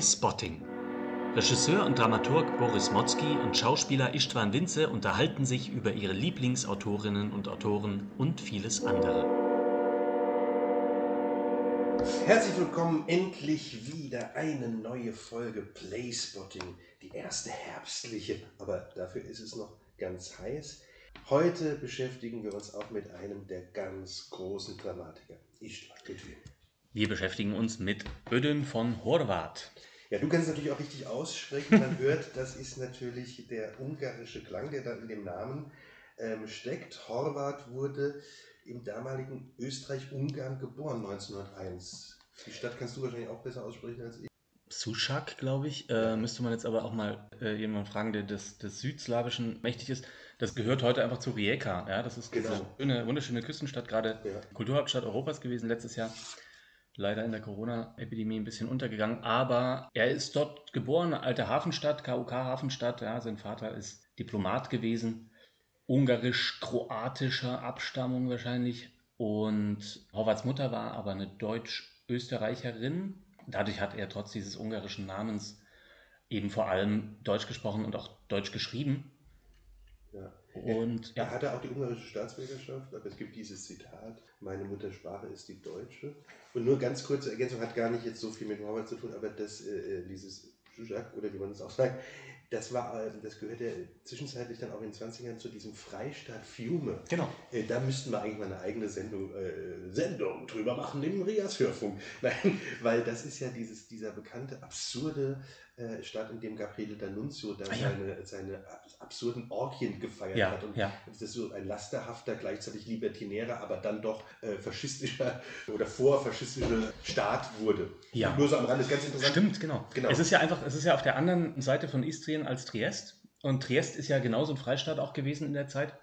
Playspotting. Regisseur und Dramaturg Boris Motzki und Schauspieler Istvan Winze unterhalten sich über ihre Lieblingsautorinnen und Autoren und vieles andere. Herzlich willkommen, endlich wieder eine neue Folge Playspotting, die erste herbstliche, aber dafür ist es noch ganz heiß. Heute beschäftigen wir uns auch mit einem der ganz großen Dramatiker, Istvan Lütwin. Wir beschäftigen uns mit Ödön von Horvath. Ja, du kannst es natürlich auch richtig aussprechen. Man hört, das ist natürlich der ungarische Klang, der da in dem Namen ähm, steckt. Horvath wurde im damaligen Österreich-Ungarn geboren, 1901. Die Stadt kannst du wahrscheinlich auch besser aussprechen als ich. Sushak, glaube ich. Äh, müsste man jetzt aber auch mal äh, jemanden fragen, der des, des Südslawischen mächtig ist. Das gehört heute einfach zu Rijeka. Ja? Das ist Genau. eine wunderschöne Küstenstadt, gerade Ja. Kulturhauptstadt Europas gewesen letztes Jahr. Leider in der Corona-Epidemie ein bisschen untergegangen. Aber er ist dort geboren, alte Hafenstadt, KUK-Hafenstadt. Ja? Sein Vater ist Diplomat gewesen, ungarisch-kroatischer Abstammung wahrscheinlich. Und Horvaths Mutter war aber eine Deutsch-Österreicherin. Dadurch hat er trotz dieses ungarischen Namens eben vor allem Deutsch gesprochen und auch Deutsch geschrieben. Ja. Und Er ja, hatte auch die ungarische Staatsbürgerschaft, aber es gibt dieses Zitat, meine Muttersprache ist die deutsche. Und nur ganz kurze Ergänzung, hat gar nicht jetzt so viel mit Horvath zu tun, aber das, äh, dieses Zuzak, oder wie man es auch sagt, das, war, äh, das gehörte zwischenzeitlich dann auch in den 20ern zu diesem Freistaat Fiume. genau. Äh, Da müssten wir eigentlich mal eine eigene Sendung, äh, Sendung drüber machen im Rias Hörfunk. Nein, weil das ist ja dieses, dieser bekannte, absurde äh, in dem Gabriele D'Annunzio da Ah, ja. seine, seine abs- absurden Orgien gefeiert Ja, hat. Und ja. das ist so ein lasterhafter, gleichzeitig libertinärer, aber dann doch äh, faschistischer oder vorfaschistischer Staat wurde. Ja. Nur so am Rand ist ganz interessant. Stimmt, genau. Genau. Es ist ja einfach, es ist ja auf der anderen Seite von Istrien als Triest. Und Triest ist ja genauso ein Freistaat auch gewesen in der Zeit.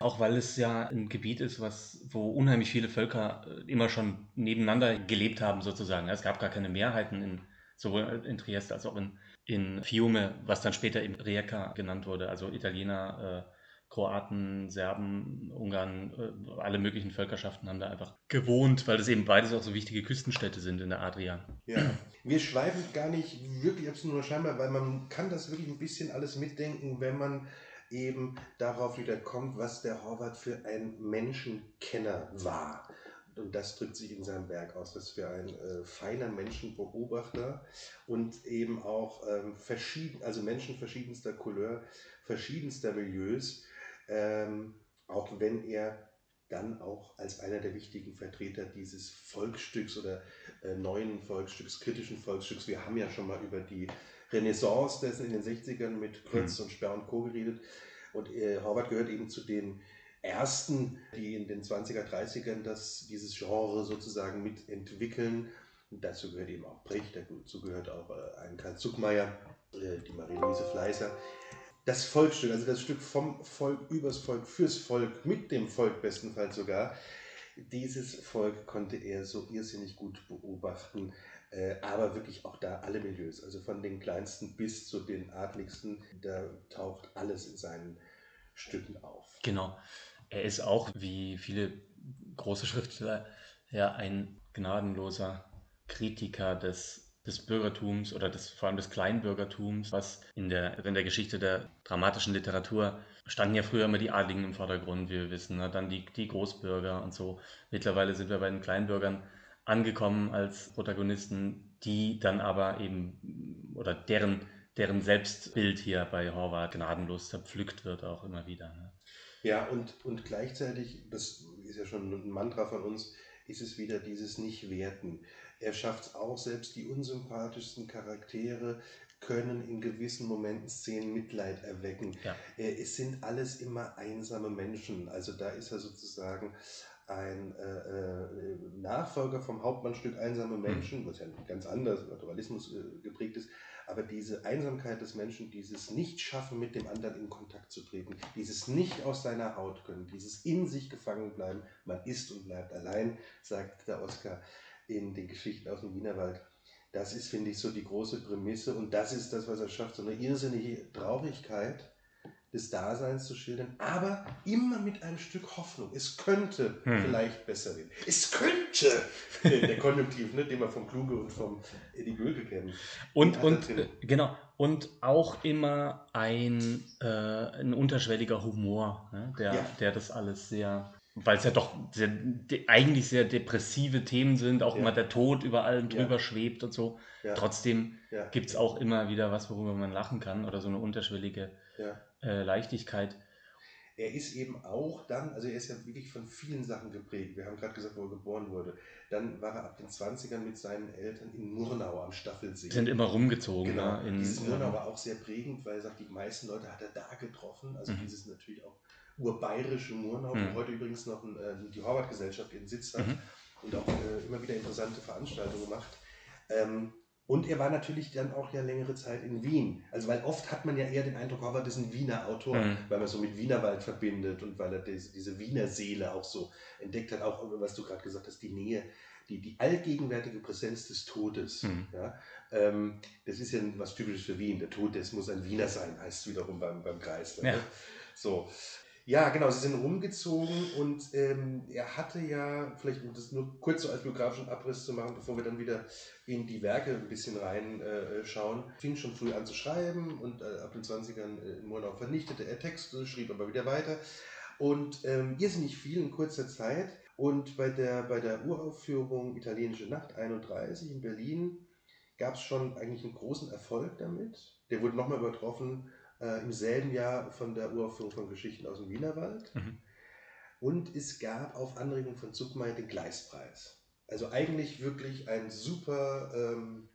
Auch weil es ja ein Gebiet ist, was, wo unheimlich viele Völker äh, immer schon nebeneinander gelebt haben, sozusagen. Es gab gar keine Mehrheiten in, sowohl in Triest als auch in, in Fiume, was dann später eben Rijeka genannt wurde. Also Italiener, äh, Kroaten, Serben, Ungarn, äh, alle möglichen Völkerschaften haben da einfach gewohnt, weil das eben beides auch so wichtige Küstenstädte sind in der Adria. Ja, wir schweifen gar nicht wirklich ab, nur scheinbar, weil man kann das wirklich ein bisschen alles mitdenken, wenn man eben darauf wieder kommt, was der Horvath für ein Menschenkenner war. Und das drückt sich in seinem Werk aus, dass für ein äh, feiner Menschenbeobachter und eben auch ähm, verschieden, also Menschen verschiedenster Couleur, verschiedenster Milieus, ähm, auch wenn er dann auch als einer der wichtigen Vertreter dieses Volksstücks oder äh, neuen Volksstücks, kritischen Volksstücks. Wir haben ja schon mal über die Renaissance dessen in den 60ern mit Krötz und Sperr und Co. geredet. Und äh, Horvath gehört eben zu den ersten, die in den 20er, 30ern das, dieses Genre sozusagen mitentwickeln. Dazu gehört eben auch Brecht, dazu gehört auch äh, ein Karl Zuckmeier, äh, die Marie-Louise Fleißer. Das Volksstück, also das Stück vom Volk, übers Volk, fürs Volk, mit dem Volk bestenfalls sogar, dieses Volk konnte er so irrsinnig gut beobachten, äh, aber wirklich auch da alle Milieus, also von den kleinsten bis zu den adligsten, da taucht alles in seinen Stücken auf. Genau. Er ist auch, wie viele große Schriftsteller, ja ein gnadenloser Kritiker des, des Bürgertums oder des, vor allem des Kleinbürgertums, was in der, in der Geschichte der dramatischen Literatur standen ja früher immer die Adligen im Vordergrund, wie wir wissen, ne? dann die, die Großbürger und so. Mittlerweile sind wir bei den Kleinbürgern angekommen als Protagonisten, die dann aber eben oder deren, deren Selbstbild hier bei Horvath gnadenlos zerpflückt wird auch immer wieder. Ne? Ja, und, und gleichzeitig, das ist ja schon ein Mantra von uns, ist es wieder dieses Nicht-Werten. Er schafft es auch, selbst die unsympathischsten Charaktere können in gewissen Momenten Szenen Mitleid erwecken. Ja. Äh, Es sind alles immer einsame Menschen. Also da ist er sozusagen ein äh, äh, Nachfolger vom Hauptmannstück Einsame Menschen, was ja ganz anders, Naturalismus äh, geprägt ist. Aber diese Einsamkeit des Menschen, dieses Nicht-Schaffen, mit dem anderen in Kontakt zu treten, dieses nicht aus seiner Haut können, dieses in sich gefangen bleiben, man ist und bleibt allein, sagt der Oscar in den Geschichten aus dem Wienerwald. Das ist, finde ich, so die große Prämisse und das ist das, was er schafft, so eine irrsinnige Traurigkeit, des Daseins zu schildern, aber immer mit einem Stück Hoffnung. Es könnte Hm. vielleicht besser werden. Es könnte! der, Konjunktiv, ne, den wir vom Kluge und vom Eddie Böke kennen. Und, und genau, und auch immer ein, äh, ein unterschwelliger Humor, ne? der, Ja. der das alles sehr, weil es ja doch sehr, eigentlich sehr depressive Themen sind, auch Ja. immer der Tod über allem Ja. drüber schwebt und so. Ja. Trotzdem Ja. gibt es auch immer wieder was, worüber man lachen kann oder so eine unterschwellige Ja. Äh, Leichtigkeit. Er ist eben auch dann, also er ist ja wirklich von vielen Sachen geprägt. Wir haben gerade gesagt, wo er geboren wurde. Dann war er ab den 20ern mit seinen Eltern in Murnau am Staffelsee. Sind immer rumgezogen. Genau, ne? In, dieses Murnau war auch sehr prägend, weil er sagt, die meisten Leute hat er da getroffen. Also Mhm. dieses natürlich auch urbayerische Murnau, Mhm. wo heute übrigens noch ein, äh, die Horvath-Gesellschaft ihren Sitz hat Mhm. und auch äh, immer wieder interessante Veranstaltungen macht. Ähm, und er war natürlich dann auch ja längere Zeit in Wien. Also weil oft hat man ja eher den Eindruck, Horvath ist ein Wiener Autor, Mhm. weil man so mit Wienerwald verbindet und weil er diese, diese Wiener Seele auch so entdeckt hat, auch was du gerade gesagt hast, die Nähe, die, die allgegenwärtige Präsenz des Todes. Mhm. Ja? Ähm, das ist ja was Typisches für Wien. Der Tod, das muss ein Wiener sein, heißt es wiederum beim, beim Kreisler. Ja. Ne? So. Ja, genau, sie sind rumgezogen und ähm, er hatte ja, vielleicht um das nur kurz so als biografischen Abriss zu machen, bevor wir dann wieder in die Werke ein bisschen reinschauen, äh, fing schon früh an zu schreiben und äh, ab den 20ern äh, in Murnau vernichtete er Texte, schrieb aber wieder weiter und ähm, irrsinnig viel in kurzer Zeit. Und bei der, bei der Uraufführung Italienische Nacht 31 in Berlin gab es schon eigentlich einen großen Erfolg damit. Der wurde nochmal übertroffen äh, im selben Jahr von der Uraufführung von Geschichten aus dem Wienerwald. Mhm. Und es gab auf Anregung von Zuckmeier den Gleispreis. Also eigentlich wirklich ein super ähm,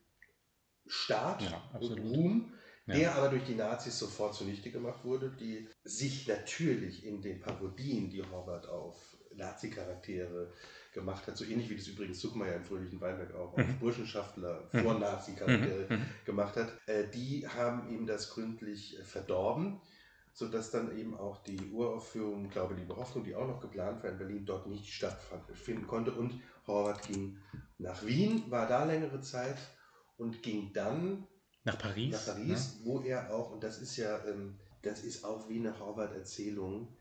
Start Ja, und. Ruhm, Ja. der aber durch die Nazis sofort zunichte gemacht wurde, die sich natürlich in den Parodien, die Horvath auf Nazi-Charaktere gemacht hat, so ähnlich wie das übrigens Zuckmeier im Fröhlichen Weinberg auch auf Mhm. Burschenschaftler Mhm. vor Nazi-Charaktere Mhm. Mhm. gemacht hat, äh, die haben ihm das gründlich äh, verdorben, sodass dann eben auch die Uraufführung, glaube liebe Hoffnung, die auch noch geplant war in Berlin, dort nicht stattfinden konnte. Und Horvath ging nach Wien, war da längere Zeit und ging dann Nach Paris. nach Paris, wo er auch, und das ist ja, ähm, das ist auch wie eine Horvath-Erzählung, äh,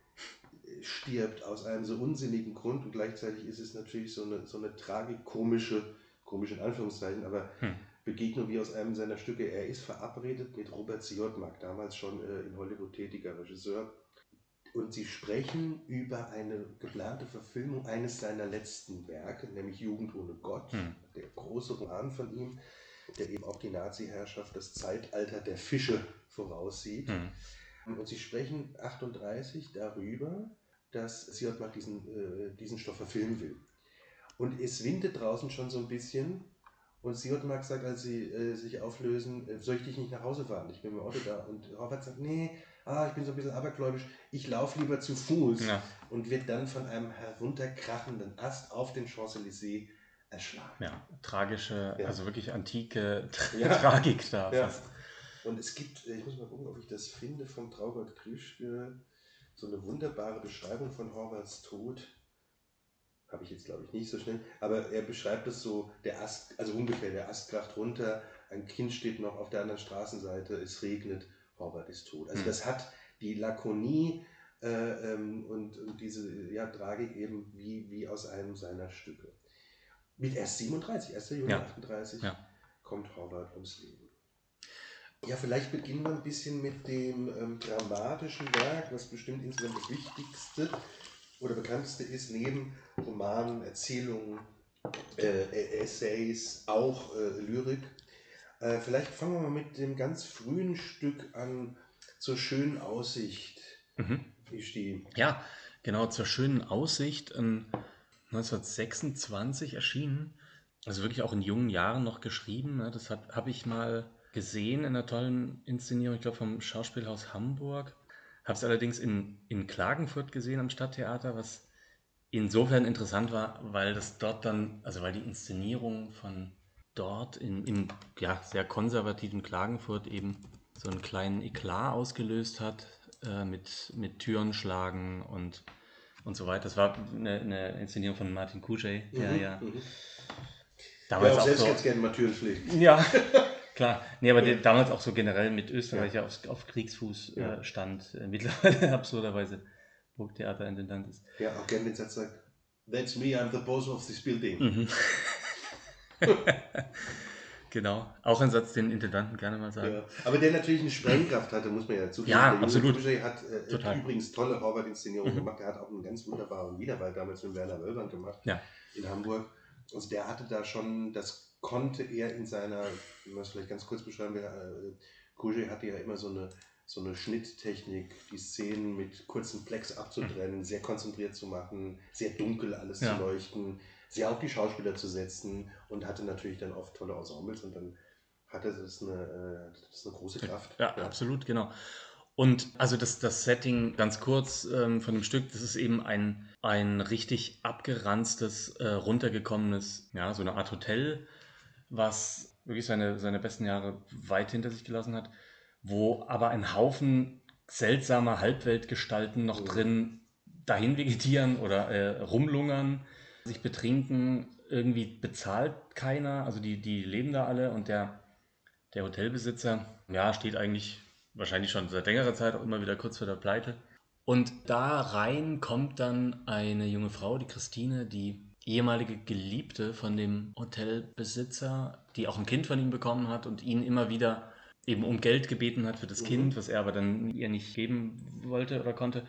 stirbt aus einem so unsinnigen Grund und gleichzeitig ist es natürlich so eine, so eine tragikomische, komisch in Anführungszeichen, aber Hm. Begegnung wie aus einem seiner Stücke. Er ist verabredet mit Robert Siodmak, damals schon äh, in Hollywood tätiger Regisseur. Und sie sprechen über eine geplante Verfilmung eines seiner letzten Werke, nämlich Jugend ohne Gott, Hm. der große Roman von ihm, der eben auch die Nazi-Herrschaft, das Zeitalter der Fische voraussieht. Mhm. Und sie sprechen 38 darüber, dass Siodmak diesen, äh, diesen Stoff verfilmen will. Und es windet draußen schon so ein bisschen. Und Siodmak sagt, als sie äh, sich auflösen, äh, soll ich dich nicht nach Hause fahren? Ich bin im Auto da. Und Horvath sagt, nee, ah, ich bin so ein bisschen abergläubisch, ich laufe lieber zu Fuß. Ja, Und wird dann von einem herunterkrachenden Ast auf den Champs-Élysées erschlagen. ja, tragische, Ja. also wirklich antike. Tragik da Ja. fast. Und es gibt, ich muss mal gucken, ob ich das finde, von Traugott Krischke, so eine wunderbare Beschreibung von Horvaths Tod. Habe ich jetzt, glaube ich, nicht so schnell. Aber er beschreibt es so, der Ast, also ungefähr, der Ast kracht runter, ein Kind steht noch auf der anderen Straßenseite, es regnet, Horvath ist tot. Also Hm. das hat die Lakonie äh, ähm, und, und diese ja, Tragik eben wie, wie aus einem seiner Stücke. Mit erst 37, 1. Juni Ja. 38 Ja. kommt Horvath ums Leben. Ja, vielleicht beginnen wir ein bisschen mit dem ähm, dramatischen Werk, was bestimmt insgesamt das Wichtigste oder bekannteste ist, neben Romanen, Erzählungen, äh, Essays, auch äh, Lyrik. Äh, vielleicht fangen wir mal mit dem ganz frühen Stück an, zur schönen Aussicht. Mhm. Ist die Ja, genau, zur schönen Aussicht. ähm, 1926 erschienen. Also wirklich auch in jungen Jahren noch geschrieben. ne? Das habe ich mal gesehen in einer tollen Inszenierung, ich glaube vom Schauspielhaus Hamburg. Habe es allerdings in, in Klagenfurt gesehen am Stadttheater, was insofern interessant war, weil das dort dann, also weil die Inszenierung von dort in, im ja, sehr konservativen Klagenfurt eben so einen kleinen Eklat ausgelöst hat äh, mit, mit Türen schlagen und, und so weiter. Das war eine, eine Inszenierung von Martin Kuschey, der Mhm, ja mhm. damals ja, auch auch selbst so, ganz gerne mal Türen schlägt. ja, Klar, nee, aber ja. damals auch so generell mit Österreich ja. auf, auf Kriegsfuß ja. äh, stand, äh, mittlerweile absurderweise Burgtheaterintendant ist. Ja, auch gerne den Satz sagt, That's me, I'm the boss of this building. Mhm. Genau, auch ein Satz, den Intendanten gerne mal sagen. Aber der natürlich eine Sprengkraft hatte, muss man ja zugeben. Ja, der absolut. Junge hat äh, übrigens tolle Horvath-Inszenierungen mhm. gemacht. Er hat auch einen ganz wunderbaren Wienerwald damals mit Werner Wölband gemacht in Hamburg. Also der hatte da schon, das konnte er in seiner, wenn man es vielleicht ganz kurz beschreiben will, äh, Kuge hatte ja immer so eine, so eine Schnitttechnik, die Szenen mit kurzen Plex abzutrennen, sehr konzentriert zu machen, sehr dunkel alles ja. zu leuchten sehr auf die Schauspieler zu setzen und hatte natürlich dann oft tolle Ensembles und dann hatte das eine, äh, das eine große Kraft. Ja, ja, absolut, genau. Und also das, das Setting ganz kurz ähm, von dem Stück, das ist eben ein, ein richtig abgeranztes, äh, runtergekommenes, ja, so eine Art Hotel, was wirklich seine, seine besten Jahre weit hinter sich gelassen hat, wo aber ein Haufen seltsamer Halbweltgestalten noch mhm. drin dahin vegetieren oder äh, rumlungern sich betrinken, irgendwie bezahlt keiner, also die, die leben da alle und der, der Hotelbesitzer, ja, steht eigentlich wahrscheinlich schon seit längerer Zeit auch immer wieder kurz vor der Pleite. Und da rein kommt dann eine junge Frau, die Christine, die ehemalige Geliebte von dem Hotelbesitzer, die auch ein Kind von ihm bekommen hat und ihn immer wieder eben um Geld gebeten hat für das mhm. Kind, was er aber dann ihr nicht geben wollte oder konnte.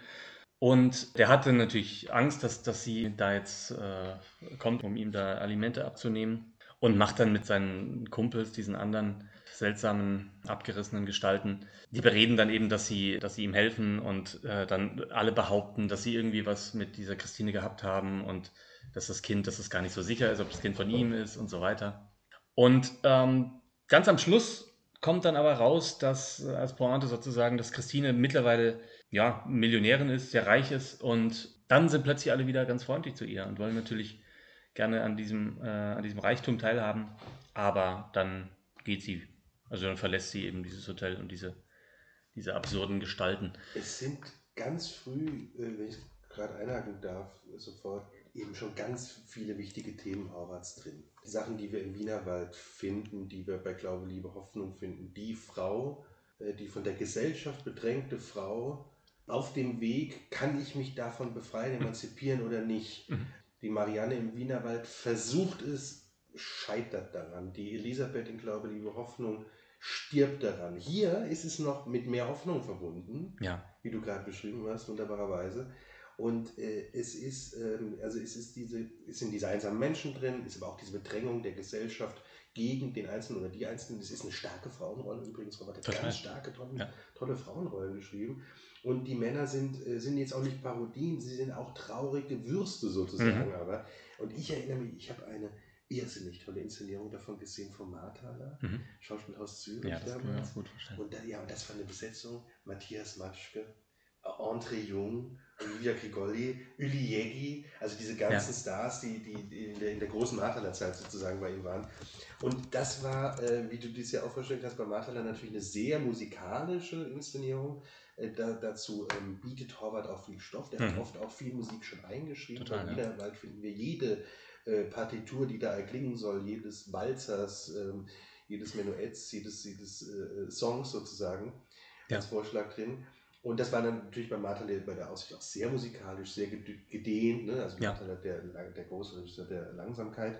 Und der hatte natürlich Angst, dass, dass sie da jetzt äh, kommt, um ihm da Alimente abzunehmen. Und macht dann mit seinen Kumpels, diesen anderen seltsamen, abgerissenen Gestalten, die bereden dann eben, dass sie, dass sie ihm helfen und äh, dann alle behaupten, dass sie irgendwie was mit dieser Christine gehabt haben und dass das Kind, dass es gar nicht so sicher ist, ob das Kind von ihm ist und so weiter. Und ähm, ganz am Schluss kommt dann aber raus, dass äh, als Pointe sozusagen, dass Christine mittlerweile ja, Millionärin ist, sehr reich ist und dann sind plötzlich alle wieder ganz freundlich zu ihr und wollen natürlich gerne an diesem, äh, an diesem Reichtum teilhaben, aber dann geht sie, also dann verlässt sie eben dieses Hotel und diese, diese absurden Gestalten. Es sind ganz früh, äh, wenn ich gerade einhaken darf, sofort eben schon ganz viele wichtige Themen Horvaths drin. Sachen, die wir im Wienerwald finden, die wir bei Glaube, Liebe, Hoffnung finden. Die Frau, äh, die von der Gesellschaft bedrängte Frau, auf dem Weg, kann ich mich davon befreien, emanzipieren oder nicht. Mhm. Die Marianne im Wienerwald versucht es, scheitert daran. Die Elisabeth in Glaube, Liebe, Hoffnung stirbt daran. Hier ist es noch mit mehr Hoffnung verbunden, ja. wie du gerade beschrieben hast, wunderbarerweise. Und äh, es ist, ähm, also es ist diese, es sind diese einsamen Menschen drin, ist aber auch diese Bedrängung der Gesellschaft gegen den Einzelnen oder die Einzelnen. Es ist eine starke Frauenrolle übrigens, Robert hat ganz starke, tolle, ja. tolle Frauenrollen geschrieben. Und die Männer sind, äh, sind jetzt auch nicht Parodien, sie sind auch traurige Würste sozusagen. Mhm. Aber. Und ich erinnere mich, ich habe eine irrsinnig tolle Inszenierung davon gesehen von Marthaler, mhm. Schauspielhaus Zürich ja, das damals. Gut und, da, ja, und das war eine Besetzung, Matthias Matschke, André Jung, Olivia Grigoli, Uli Jegi, also diese ganzen ja. Stars, die, die in, der, in der großen Marthaler-Zeit sozusagen bei ihm waren. Und das war, äh, wie du dies ja auch vorgestellt hast, bei Marthaler natürlich eine sehr musikalische Inszenierung. Äh, da, dazu ähm, bietet Horvath auch viel Stoff. Der mhm. hat oft auch viel Musik schon eingeschrieben. Total, Bei Wienerwald ja. finden wir jede äh, Partitur, die da erklingen soll, jedes Walzers, ähm, jedes Menuetts, jedes, jedes äh, Songs sozusagen ja. als Vorschlag drin. Und das war dann natürlich bei Martin bei der Aussicht auch sehr musikalisch, sehr gedehnt. Ne? Also ja. Martin der, der große Regisseur der Langsamkeit.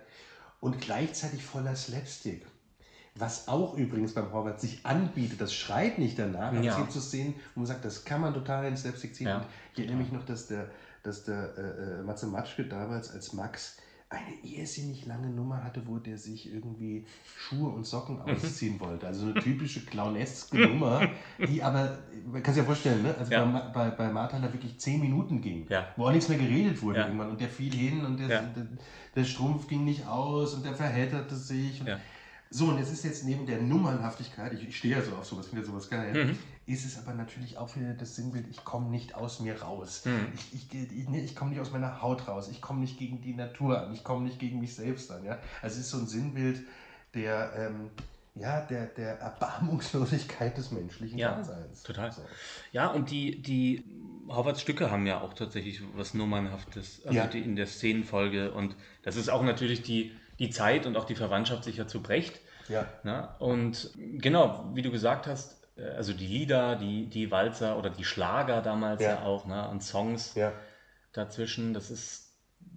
Und gleichzeitig voller Slapstick. Was auch übrigens beim Horvath sich anbietet, das schreit nicht danach, aber ja. zu sehen, wo man sagt, das kann man total in Slapstick ziehen. Ja. ich erinnere mich noch, dass der, dass der äh, äh, Matze Matschke damals als Max eine irrsinnig lange Nummer hatte, wo der sich irgendwie Schuhe und Socken mhm. ausziehen wollte. Also eine typische clowneske Nummer, die aber, man kann sich ja vorstellen, ne? also ja. bei, bei, bei Martha da wirklich zehn Minuten ging, ja. wo auch nichts mehr geredet wurde ja. irgendwann und der fiel hin und der, der, der, Strumpf ging nicht aus und der verhälterte sich. Und, so, und es ist jetzt neben der Nummernhaftigkeit, ich, ich stehe ja so auf sowas, finde sowas geil, mhm. ist es aber natürlich auch wieder das Sinnbild, ich komme nicht aus mir raus. Mhm. Ich, ich, ich, ich komme nicht aus meiner Haut raus, ich komme nicht gegen die Natur an, ich komme nicht gegen mich selbst an. Ja? Also es ist so ein Sinnbild der, ähm, ja, der, der Erbarmungslosigkeit des menschlichen ja, Daseins. Total. So. Ja, und die, die Howards Stücke haben ja auch tatsächlich was Nummernhaftes, also ja. die in der Szenenfolge. Und das ist auch natürlich die die Zeit und auch die Verwandtschaft sicher zu Brecht. Ja. Na? Und genau, wie du gesagt hast, äh, also die Lieder, die, die Walzer oder die Schlager damals ja, ja auch, ne? und Songs ja. dazwischen, das ist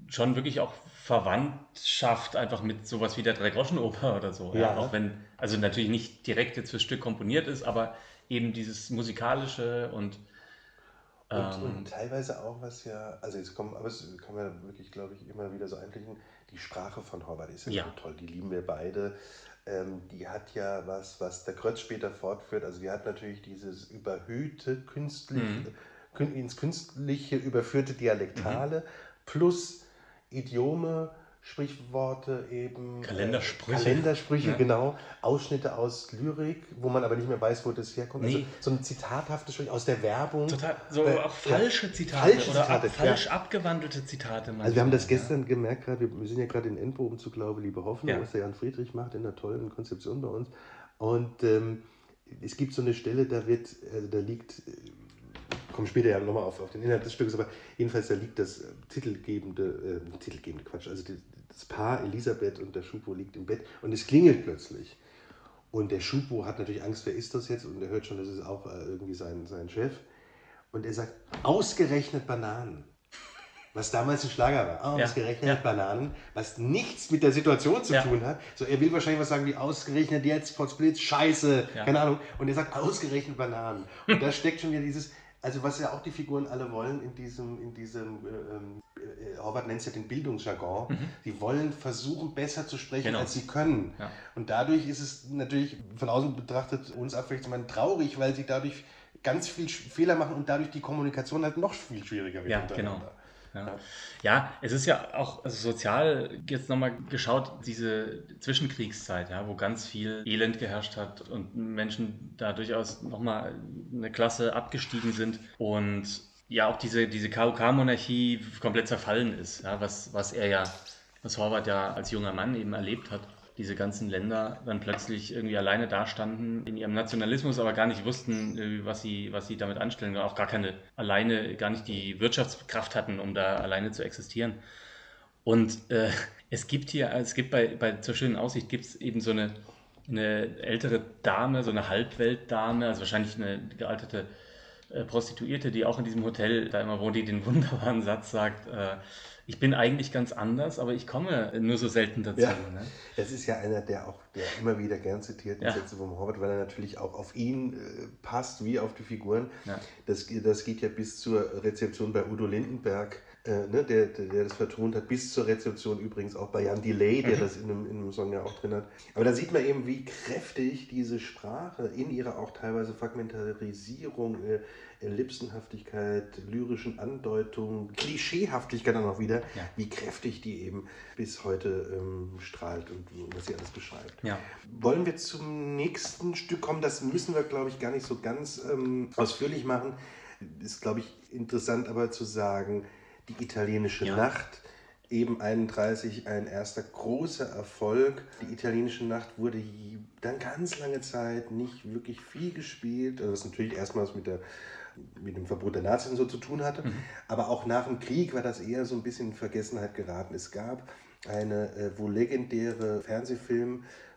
schon wirklich auch Verwandtschaft einfach mit sowas wie der Dreigroschenoper oder so. Ja. ja. Auch wenn, also natürlich nicht direkt jetzt fürs Stück komponiert ist, aber eben dieses musikalische und und, ähm, und, teilweise auch was ja, also jetzt kommen, aber es kann man wirklich, glaube ich, immer wieder so einblicken, die Sprache von Horvath ist ja, ja. So toll, die lieben wir beide. Ähm, die hat ja was, was der Krötz später fortführt, also die hat natürlich dieses überhöhte, künstlich, mhm. ins Künstliche überführte Dialektale mhm. plus Idiome, Sprichworte eben. Kalendersprüche. Äh, Kalendersprüche, ja. genau. Ausschnitte aus Lyrik, wo man aber nicht mehr weiß, wo das herkommt. Also nee. Also so ein zitathaftes Sprich aus der Werbung. Total, so äh, auch falsche ja, Zitate falsche oder Zitate, ab, falsch ja. abgewandelte Zitate. Manchmal. Also wir haben das gestern gemerkt, gerade wir sind ja gerade in Endproben zu Glaube, liebe Hoffnung, was der Jan Friedrich macht in einer tollen Konzeption bei uns. Und ähm, es gibt so eine Stelle, da wird, also da liegt komme später ja nochmal auf, auf den Inhalt des Stückes, aber jedenfalls da liegt das titelgebende, äh, titelgebende Quatsch, also die, das Paar Elisabeth und der Schupo liegt im Bett und es klingelt plötzlich. Und der Schupo hat natürlich Angst, wer ist das jetzt? Und er hört schon, das ist auch äh, irgendwie sein, sein Chef. Und er sagt, ausgerechnet Bananen. Was damals ein Schlager war. Ausgerechnet ja, ja. Bananen, was nichts mit der Situation zu ja. tun hat. So, er will wahrscheinlich was sagen wie ausgerechnet jetzt, Potsblitz, Scheiße, keine Ahnung. Und er sagt ausgerechnet Bananen. Und da steckt schon wieder dieses, also was ja auch die Figuren alle wollen in diesem, in diesem äh, ähm, äh, Horvath nennt es ja den Bildungsjargon, mhm. sie wollen versuchen, besser zu sprechen, genau. als sie können. Ja. Und dadurch ist es natürlich von außen betrachtet uns abwechselnd traurig, weil sie dadurch ganz viel Fehler machen und dadurch die Kommunikation halt noch viel schwieriger wird. Ja, genau. Ja. ja, es ist ja auch also sozial jetzt nochmal geschaut, diese Zwischenkriegszeit, ja, wo ganz viel Elend geherrscht hat und Menschen da durchaus nochmal eine Klasse abgestiegen sind und ja auch diese, diese KUK-Monarchie komplett zerfallen ist, ja, was, was er ja, was Horvath ja als junger Mann eben erlebt hat diese ganzen Länder dann plötzlich irgendwie alleine dastanden in ihrem Nationalismus, aber gar nicht wussten, äh, was sie, was sie damit anstellen, auch gar keine alleine, gar nicht die Wirtschaftskraft hatten, um da alleine zu existieren. Und äh, es gibt hier, es gibt bei, bei zur schönen Aussicht gibt es eben so eine, eine ältere Dame, so eine Halbweltdame, also wahrscheinlich eine gealterte äh, Prostituierte, die auch in diesem Hotel da immer wohnt, die den wunderbaren Satz sagt, äh, ich bin eigentlich ganz anders, aber ich komme nur so selten dazu. Ja, ne? Das ist ja einer, der auch der immer wieder gern zitierten ja. Sätze vom Hobbit, weil er natürlich auch auf ihn äh, passt, wie auf die Figuren. Ja. Das, das geht ja bis zur Rezeption bei Udo Lindenberg, äh, ne, der, der, der, das vertont hat, bis zur Rezeption übrigens auch bei Jan Delay, der mhm. das in einem, in einem Song ja auch drin hat. Aber da sieht man eben, wie kräftig diese Sprache in ihrer auch teilweise Fragmentarisierung, äh, Ellipsenhaftigkeit, lyrischen Andeutungen, Klischeehaftigkeit dann auch wieder, ja. wie kräftig die eben bis heute ähm, strahlt und was sie alles beschreibt. Ja. Wollen wir zum nächsten Stück kommen? Das müssen wir, glaube ich, gar nicht so ganz ähm, ausführlich machen. Ist, glaube ich, interessant aber zu sagen, die italienische ja. Nacht eben 31 ein erster großer Erfolg. Die italienische Nacht wurde dann ganz lange Zeit nicht wirklich viel gespielt, also was natürlich erstmals mit der mit dem Verbot der Nazis so zu tun hatte. Mhm. Aber auch nach dem Krieg war das eher so ein bisschen in Vergessenheit geraten. Es gab eine äh, wohl legendäre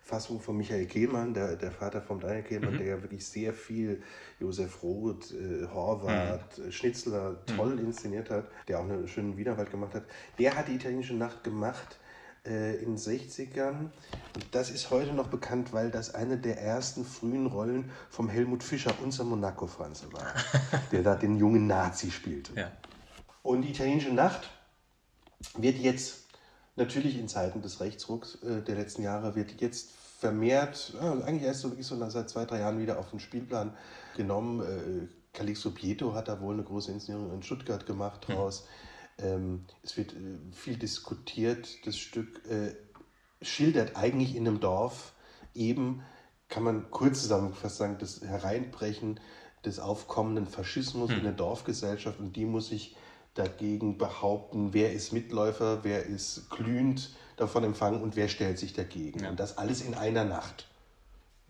Fernsehfilmfassung von Michael Kehlmann, der, der Vater von Daniel Kehlmann, mhm. der ja wirklich sehr viel Josef Roth, äh, Horvath, mhm. Schnitzler toll mhm. inszeniert hat, der auch einen schönen Wiederwald gemacht hat. Der hat die italienische Nacht gemacht äh, in den 60ern. Und das ist heute noch bekannt, weil das eine der ersten frühen Rollen vom Helmut Fischer, unser Monaco-Franze war, der da den jungen Nazi spielte. Ja. Und die italienische Nacht wird jetzt natürlich in Zeiten des Rechtsrucks äh, der letzten Jahre, wird jetzt vermehrt, äh, eigentlich erst so wirklich so seit zwei, drei Jahren wieder auf den Spielplan genommen. Äh, Calixto Pieto hat da wohl eine große Inszenierung in Stuttgart gemacht hm. draus. Hm. Ähm, es wird äh, viel diskutiert. Das Stück äh, schildert eigentlich in einem Dorf eben, kann man kurz zusammengefasst sagen, das Hereinbrechen des aufkommenden Faschismus hm. in der Dorfgesellschaft und die muss sich dagegen behaupten, wer ist Mitläufer, wer ist glühend davon empfangen und wer stellt sich dagegen. Ja. Und das alles in einer Nacht.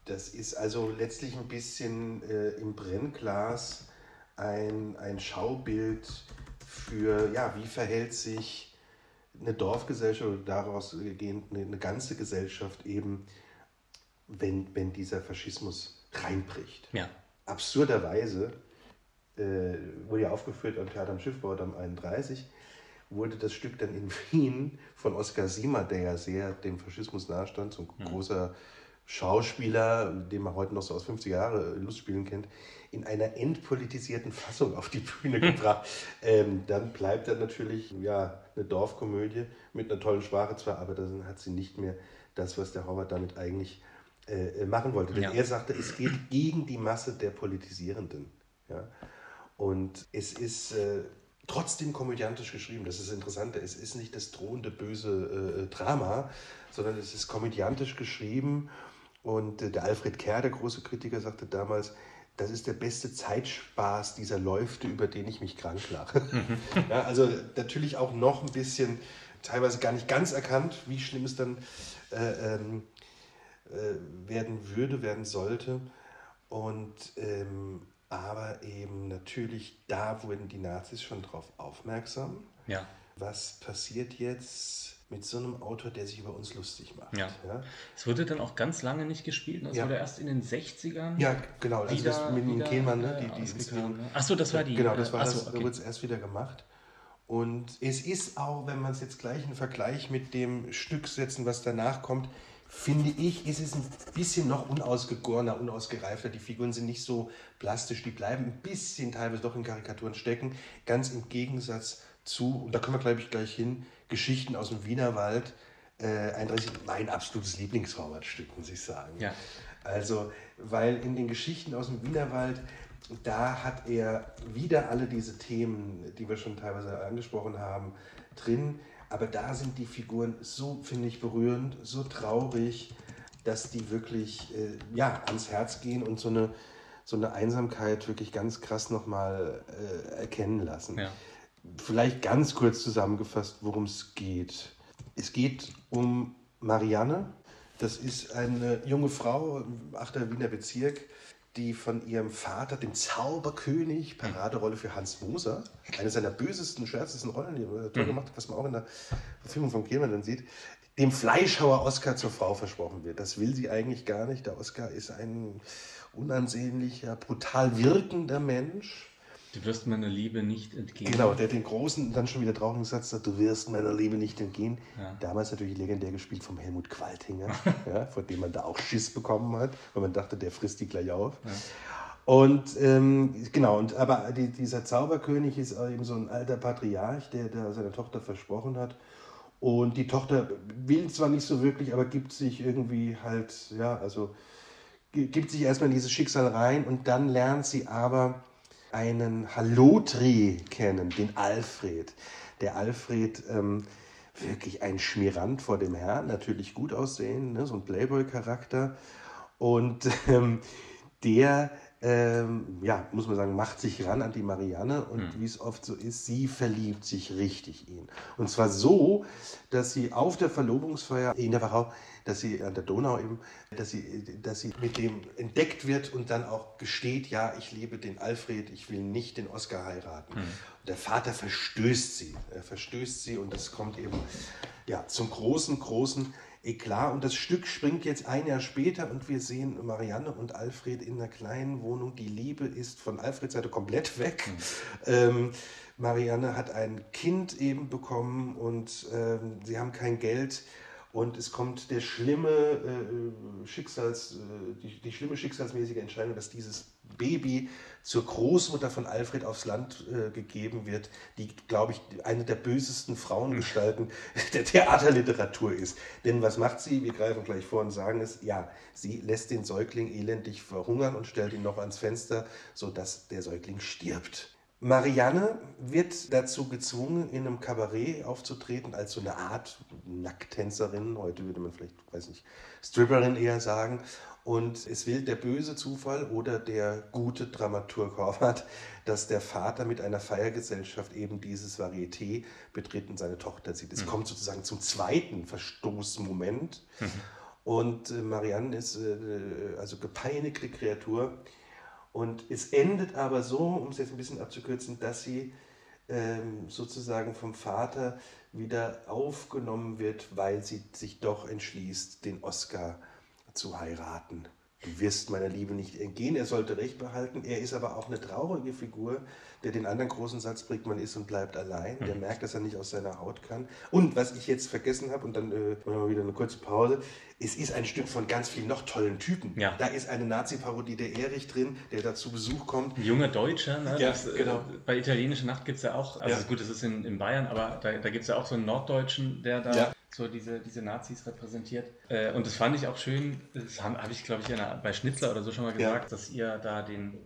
Das ist also letztlich ein bisschen äh, im Brennglas ein, ein Schaubild für, ja, wie verhält sich eine Dorfgesellschaft oder daraus gehend eine, eine ganze Gesellschaft eben wenn, wenn dieser Faschismus reinbricht. Ja. Absurderweise äh, wurde ja aufgeführt am Theater am Schiffbau am 31, wurde das Stück dann in Wien von Oskar Siemer, der ja sehr dem Faschismus nahestand, so ein großer Schauspieler, den man heute noch so aus 50er Jahre Lustspielen kennt, in einer entpolitisierten Fassung auf die Bühne gebracht. ähm, dann bleibt er natürlich ja, eine Dorfkomödie mit einer tollen Sprache zwar, aber dann hat sie nicht mehr das, was der Howard damit eigentlich äh, machen wollte. Denn Ja. er sagte, es geht gegen die Masse der Politisierenden. Ja? Und es ist äh, trotzdem komödiantisch geschrieben. Das ist das Interessante. Es ist nicht das drohende böse äh, Drama, sondern es ist komödiantisch geschrieben. Und äh, der Alfred Kerr, der große Kritiker, sagte damals, das ist der beste Zeitspaß dieser Läufte, über den ich mich krank lache. ja, also natürlich auch noch ein bisschen, teilweise gar nicht ganz erkannt, wie schlimm es dann äh, ähm, äh, werden würde, werden sollte. Und ähm, aber eben natürlich, da wurden die Nazis schon drauf aufmerksam. Ja. Was passiert jetzt mit so einem Autor, der sich über uns lustig macht? Ja. ja? Es wurde dann auch ganz lange nicht gespielt. ne? Es Ja. wurde erst in den 60ern. Ja, genau. Also wieder, das mit dem Kehlmann, ne? äh, Die, die ausgegraben, ne? Ach so, das war die. Genau, das äh, war ach das. so, Da okay. wurde es erst wieder gemacht. Und es ist auch, wenn man es jetzt gleich in Vergleich mit dem Stück setzen, was danach kommt, finde ich, ist es ein bisschen noch unausgegorener, unausgereifter. Die Figuren sind nicht so plastisch, die bleiben ein bisschen teilweise doch in Karikaturen stecken. Ganz im Gegensatz zu, und da können wir, glaube ich, gleich hin, Geschichten aus dem Wienerwald. Äh, 31, mein absolutes Lieblingsraumerstück, muss ich sagen. Ja. Also, weil in den Geschichten aus dem Wienerwald, da hat er wieder alle diese Themen, die wir schon teilweise angesprochen haben, drin. Aber da sind die Figuren so, finde ich, berührend, so traurig, dass die wirklich äh, ja, ans Herz gehen und so eine, so eine Einsamkeit wirklich ganz krass nochmal äh, erkennen lassen. Ja. Vielleicht ganz kurz zusammengefasst, worum es geht. Es geht um Marianne. Das ist eine junge Frau im 8. Wiener Bezirk, die von ihrem Vater, dem Zauberkönig, Paraderolle für Hans Moser, eine seiner bösesten, schärfsten Rollen, die er toll gemacht hat, was man auch in der Verfilmung von Kehlmann dann sieht, dem Fleischhauer Oscar zur Frau versprochen wird. Das will sie eigentlich gar nicht. Der Oscar ist ein unansehnlicher, brutal wirkender Mensch. Du wirst meiner Liebe nicht entgehen. Genau, der den großen, dann schon wieder traurigen Satz du wirst meiner Liebe nicht entgehen. Ja. Damals natürlich legendär gespielt vom Helmut Qualtinger, ja, vor dem man da auch Schiss bekommen hat, weil man dachte, der frisst die gleich auf. Und ähm, genau, und aber die, dieser Zauberkönig ist eben so ein alter Patriarch, der, der seiner Tochter versprochen hat. Und die Tochter will zwar nicht so wirklich, aber gibt sich irgendwie halt, ja, also gi- gibt sich erstmal in dieses Schicksal rein und dann lernt sie aber einen Hallotri kennen, den Alfred. Der Alfred, ähm, wirklich ein Schmirant vor dem Herrn, natürlich gut aussehen, ne? so ein Playboy-Charakter. Und ähm, der, ähm, ja, muss man sagen, macht sich ran an die Marianne und wie es oft so ist, sie verliebt sich richtig in ihn. Und zwar so, dass sie auf der Verlobungsfeier in der Wachau, dass sie an der Donau eben, dass sie, dass sie mit dem entdeckt wird und dann auch gesteht, ja, ich liebe den Alfred, ich will nicht den Oscar heiraten. Und der Vater verstößt sie, er verstößt sie und es kommt eben ja, zum großen, großen Eklat. Und das Stück springt jetzt ein Jahr später und wir sehen Marianne und Alfred in einer kleinen Wohnung. Die Liebe ist von Alfreds Seite komplett weg. Ähm, Marianne hat ein Kind eben bekommen und ähm, sie haben kein Geld. Und es kommt der schlimme äh, Schicksals, äh, die, die schlimme schicksalsmäßige Entscheidung, dass dieses Baby zur Großmutter von Alfred aufs Land äh, gegeben wird, die, glaube ich, eine der bösesten Frauengestalten der Theaterliteratur ist. Denn was macht sie? Wir greifen gleich vor und sagen es, ja, sie lässt den Säugling elendig verhungern und stellt ihn noch ans Fenster, sodass der Säugling stirbt. Marianne wird dazu gezwungen, in einem Kabarett aufzutreten, als so eine Art Nacktänzerin. Heute würde man vielleicht, weiß nicht, Stripperin eher sagen. Und es will der böse Zufall oder der gute Dramaturg Horvath, dass der Vater mit einer Feiergesellschaft eben dieses Varieté betritt und seine Tochter sieht. Es kommt sozusagen zum zweiten Verstoßmoment. Und äh, Marianne ist äh, also gepeinigte Kreatur. Und es endet aber so, um es jetzt ein bisschen abzukürzen, dass sie ähm, sozusagen vom Vater wieder aufgenommen wird, weil sie sich doch entschließt, den Oscar zu heiraten. Du wirst meiner Liebe nicht entgehen, er sollte Recht behalten. Er ist aber auch eine traurige Figur, der den anderen großen Satz bringt, man ist und bleibt allein. Der mhm. merkt, dass er nicht aus seiner Haut kann. Und was ich jetzt vergessen habe, und dann äh, machen wir wieder eine kurze Pause, es ist ein Stück von ganz vielen noch tollen Typen. Ja. Da ist eine Nazi-Parodie der Erich drin, der da zu Besuch kommt. Ein junger Deutscher, ne? ja, das, äh, genau. Äh, bei Italienische Nacht gibt es ja auch, also ja. gut, das ist in, in Bayern, aber da, da gibt es ja auch so einen Norddeutschen, der da ja. So diese, diese Nazis repräsentiert. Äh, und das fand ich auch schön, das habe hab ich, glaube ich, der, bei Schnitzler oder so schon mal gesagt, dass ihr da den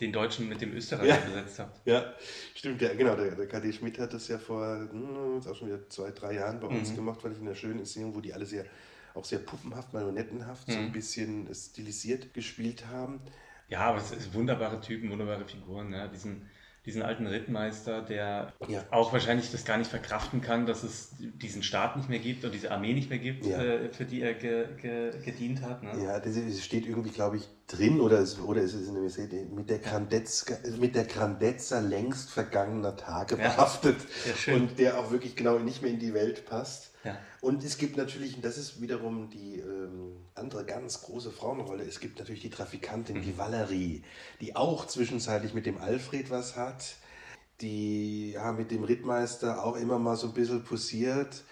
den Deutschen mit dem Österreicher ja. besetzt habt. Ja, stimmt, ja, genau. Der, der KD Schmidt hat das ja vor hm, auch schon wieder zwei, drei Jahren bei uns mhm. gemacht, weil ich in einer schönen Inszenierung, wo die alle sehr, auch sehr puppenhaft, marionettenhaft, mhm. so ein bisschen stilisiert gespielt haben. Ja, aber es sind wunderbare Typen, wunderbare Figuren. Ja. Diesen, diesen alten Rittmeister, der ja. auch wahrscheinlich das gar nicht verkraften kann, dass es diesen Staat nicht mehr gibt und diese Armee nicht mehr gibt, ja. äh, für die er ge, ge, gedient hat. Ne? Ja, das steht irgendwie, glaube ich, drin oder, es, oder ist es in der mit der Grandezza, mit der Grandezza längst vergangener Tage ja. behaftet und der auch wirklich genau nicht mehr in die Welt passt. Ja. Und es gibt natürlich, und das ist wiederum die ähm, andere ganz große Frauenrolle, es gibt natürlich die Trafikantin, mhm. die Valerie, die auch zwischenzeitlich mit dem Alfred was hat, die ja, mit dem Rittmeister auch immer mal so ein bisschen posiert,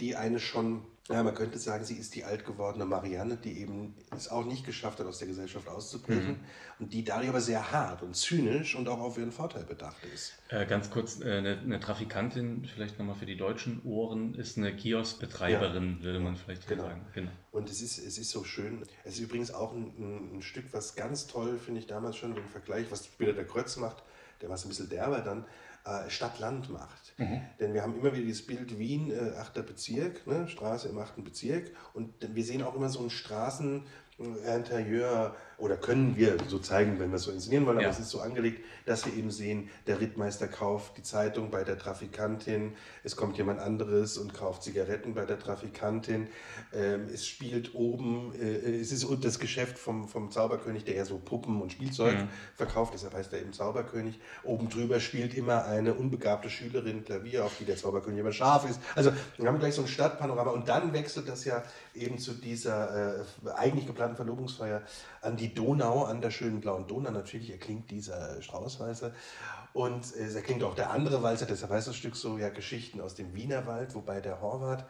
die eine schon ja, man könnte sagen, sie ist die alt gewordene Marianne, die eben es auch nicht geschafft hat, aus der Gesellschaft auszubrechen mhm. und die darüber sehr hart und zynisch und auch auf ihren Vorteil bedacht ist. Äh, ganz kurz, äh, eine, eine, Trafikantin, vielleicht nochmal für die deutschen Ohren, ist eine Kioskbetreiberin, ja. würde man vielleicht genau. sagen. Genau. Und es ist, es ist so schön. Es ist übrigens auch ein, ein Stück, was ganz toll, finde ich damals schon im Vergleich, was später der Krötz macht, der war es ein bisschen derber dann, Stadt-Land macht. Mhm. Denn wir haben immer wieder dieses Bild Wien, äh, 8. Bezirk, ne, Straße im 8. Bezirk. Und wir sehen auch immer so ein Straßeninterieur oder können wir so zeigen, wenn wir es so inszenieren wollen, aber ja. es ist so angelegt, dass wir eben sehen, der Rittmeister kauft die Zeitung bei der Trafikantin, es kommt jemand anderes und kauft Zigaretten bei der Trafikantin, ähm, es spielt oben, äh, es ist das Geschäft vom, vom Zauberkönig, der ja so Puppen und Spielzeug mhm. verkauft, deshalb heißt er eben Zauberkönig. Oben drüber spielt immer eine unbegabte Schülerin Klavier, auf die der Zauberkönig immer scharf ist. Also wir haben gleich so ein Stadtpanorama und dann wechselt das ja eben zu dieser äh, eigentlich geplanten Verlobungsfeier an die Donau, an der schönen blauen Donau. Natürlich erklingt dieser Straußwalzer. Und äh, es erklingt auch der andere Walzer, deshalb heißt das Stück so, ja, Geschichten aus dem Wienerwald, wobei der Horvath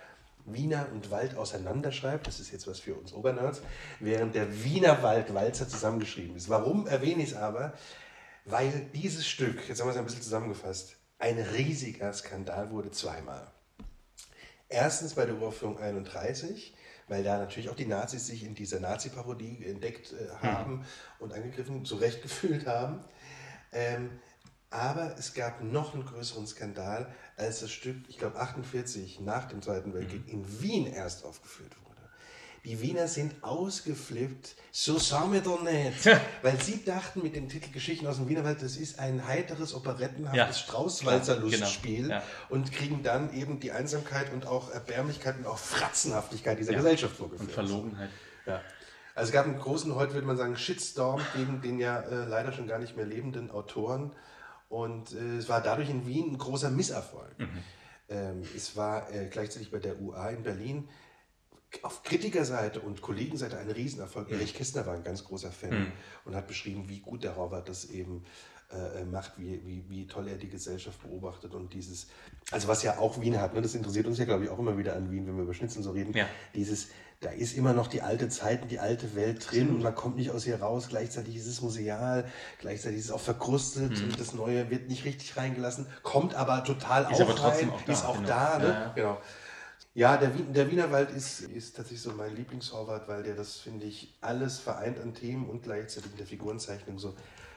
Wiener und Wald auseinanderschreibt. Das ist jetzt was für uns Obernerds, während der Wienerwald Walzer zusammengeschrieben ist. Warum erwähne ich es aber? Weil dieses Stück, jetzt haben wir es ein bisschen zusammengefasst, ein riesiger Skandal wurde zweimal. Erstens bei der Uraufführung 31, weil da natürlich auch die Nazis sich in dieser Nazi-Parodie entdeckt äh, hm. haben mhm. und angegriffen, zurecht gefühlt haben. Ähm, aber es gab noch einen größeren Skandal, als das Stück, ich glaube 48, nach dem Zweiten Weltkrieg mhm. in Wien erst aufgeführt wurde. Die Wiener sind ausgeflippt. So sagen wir doch nicht. Weil sie dachten mit dem Titel Geschichten aus dem Wienerwald, das ist ein heiteres, operettenhaftes ja. Straußwalzer Lustspiel genau. ja. und kriegen dann eben die Einsamkeit und auch Erbärmlichkeit und auch Fratzenhaftigkeit dieser ja. Gesellschaft vorgeführt. Und Verlogenheit. Ja. Also es gab einen großen, heute würde man sagen, Shitstorm gegen den ja äh, leider schon gar nicht mehr lebenden Autoren. Und äh, es war dadurch in Wien ein großer Misserfolg. Mhm. Ähm, es war äh, gleichzeitig bei der UA in Berlin auf Kritikerseite und Kollegenseite ein Riesenerfolg. Mhm. Erich Kästner war ein ganz großer Fan mhm. und hat beschrieben, wie gut der Horvath das eben äh, macht, wie, wie, wie toll er die Gesellschaft beobachtet und dieses, also was ja auch Wien hat, ne, das interessiert uns ja, glaube ich, auch immer wieder an Wien, wenn wir über Schnitzel so reden, ja. dieses, da ist immer noch die alte Zeit die alte Welt drin und man kommt nicht aus ihr raus, gleichzeitig ist es museal, gleichzeitig ist es auch verkrustet mhm. und das Neue wird nicht richtig reingelassen, kommt aber total ist auch aber trotzdem rein, auch da, ist auch genau. da, ne? ja. genau. Ja, der, der Wienerwald ist, ist tatsächlich so mein Lieblingshorvath, weil der das, finde ich, alles vereint an Themen und gleichzeitig in der Figurenzeichnung so,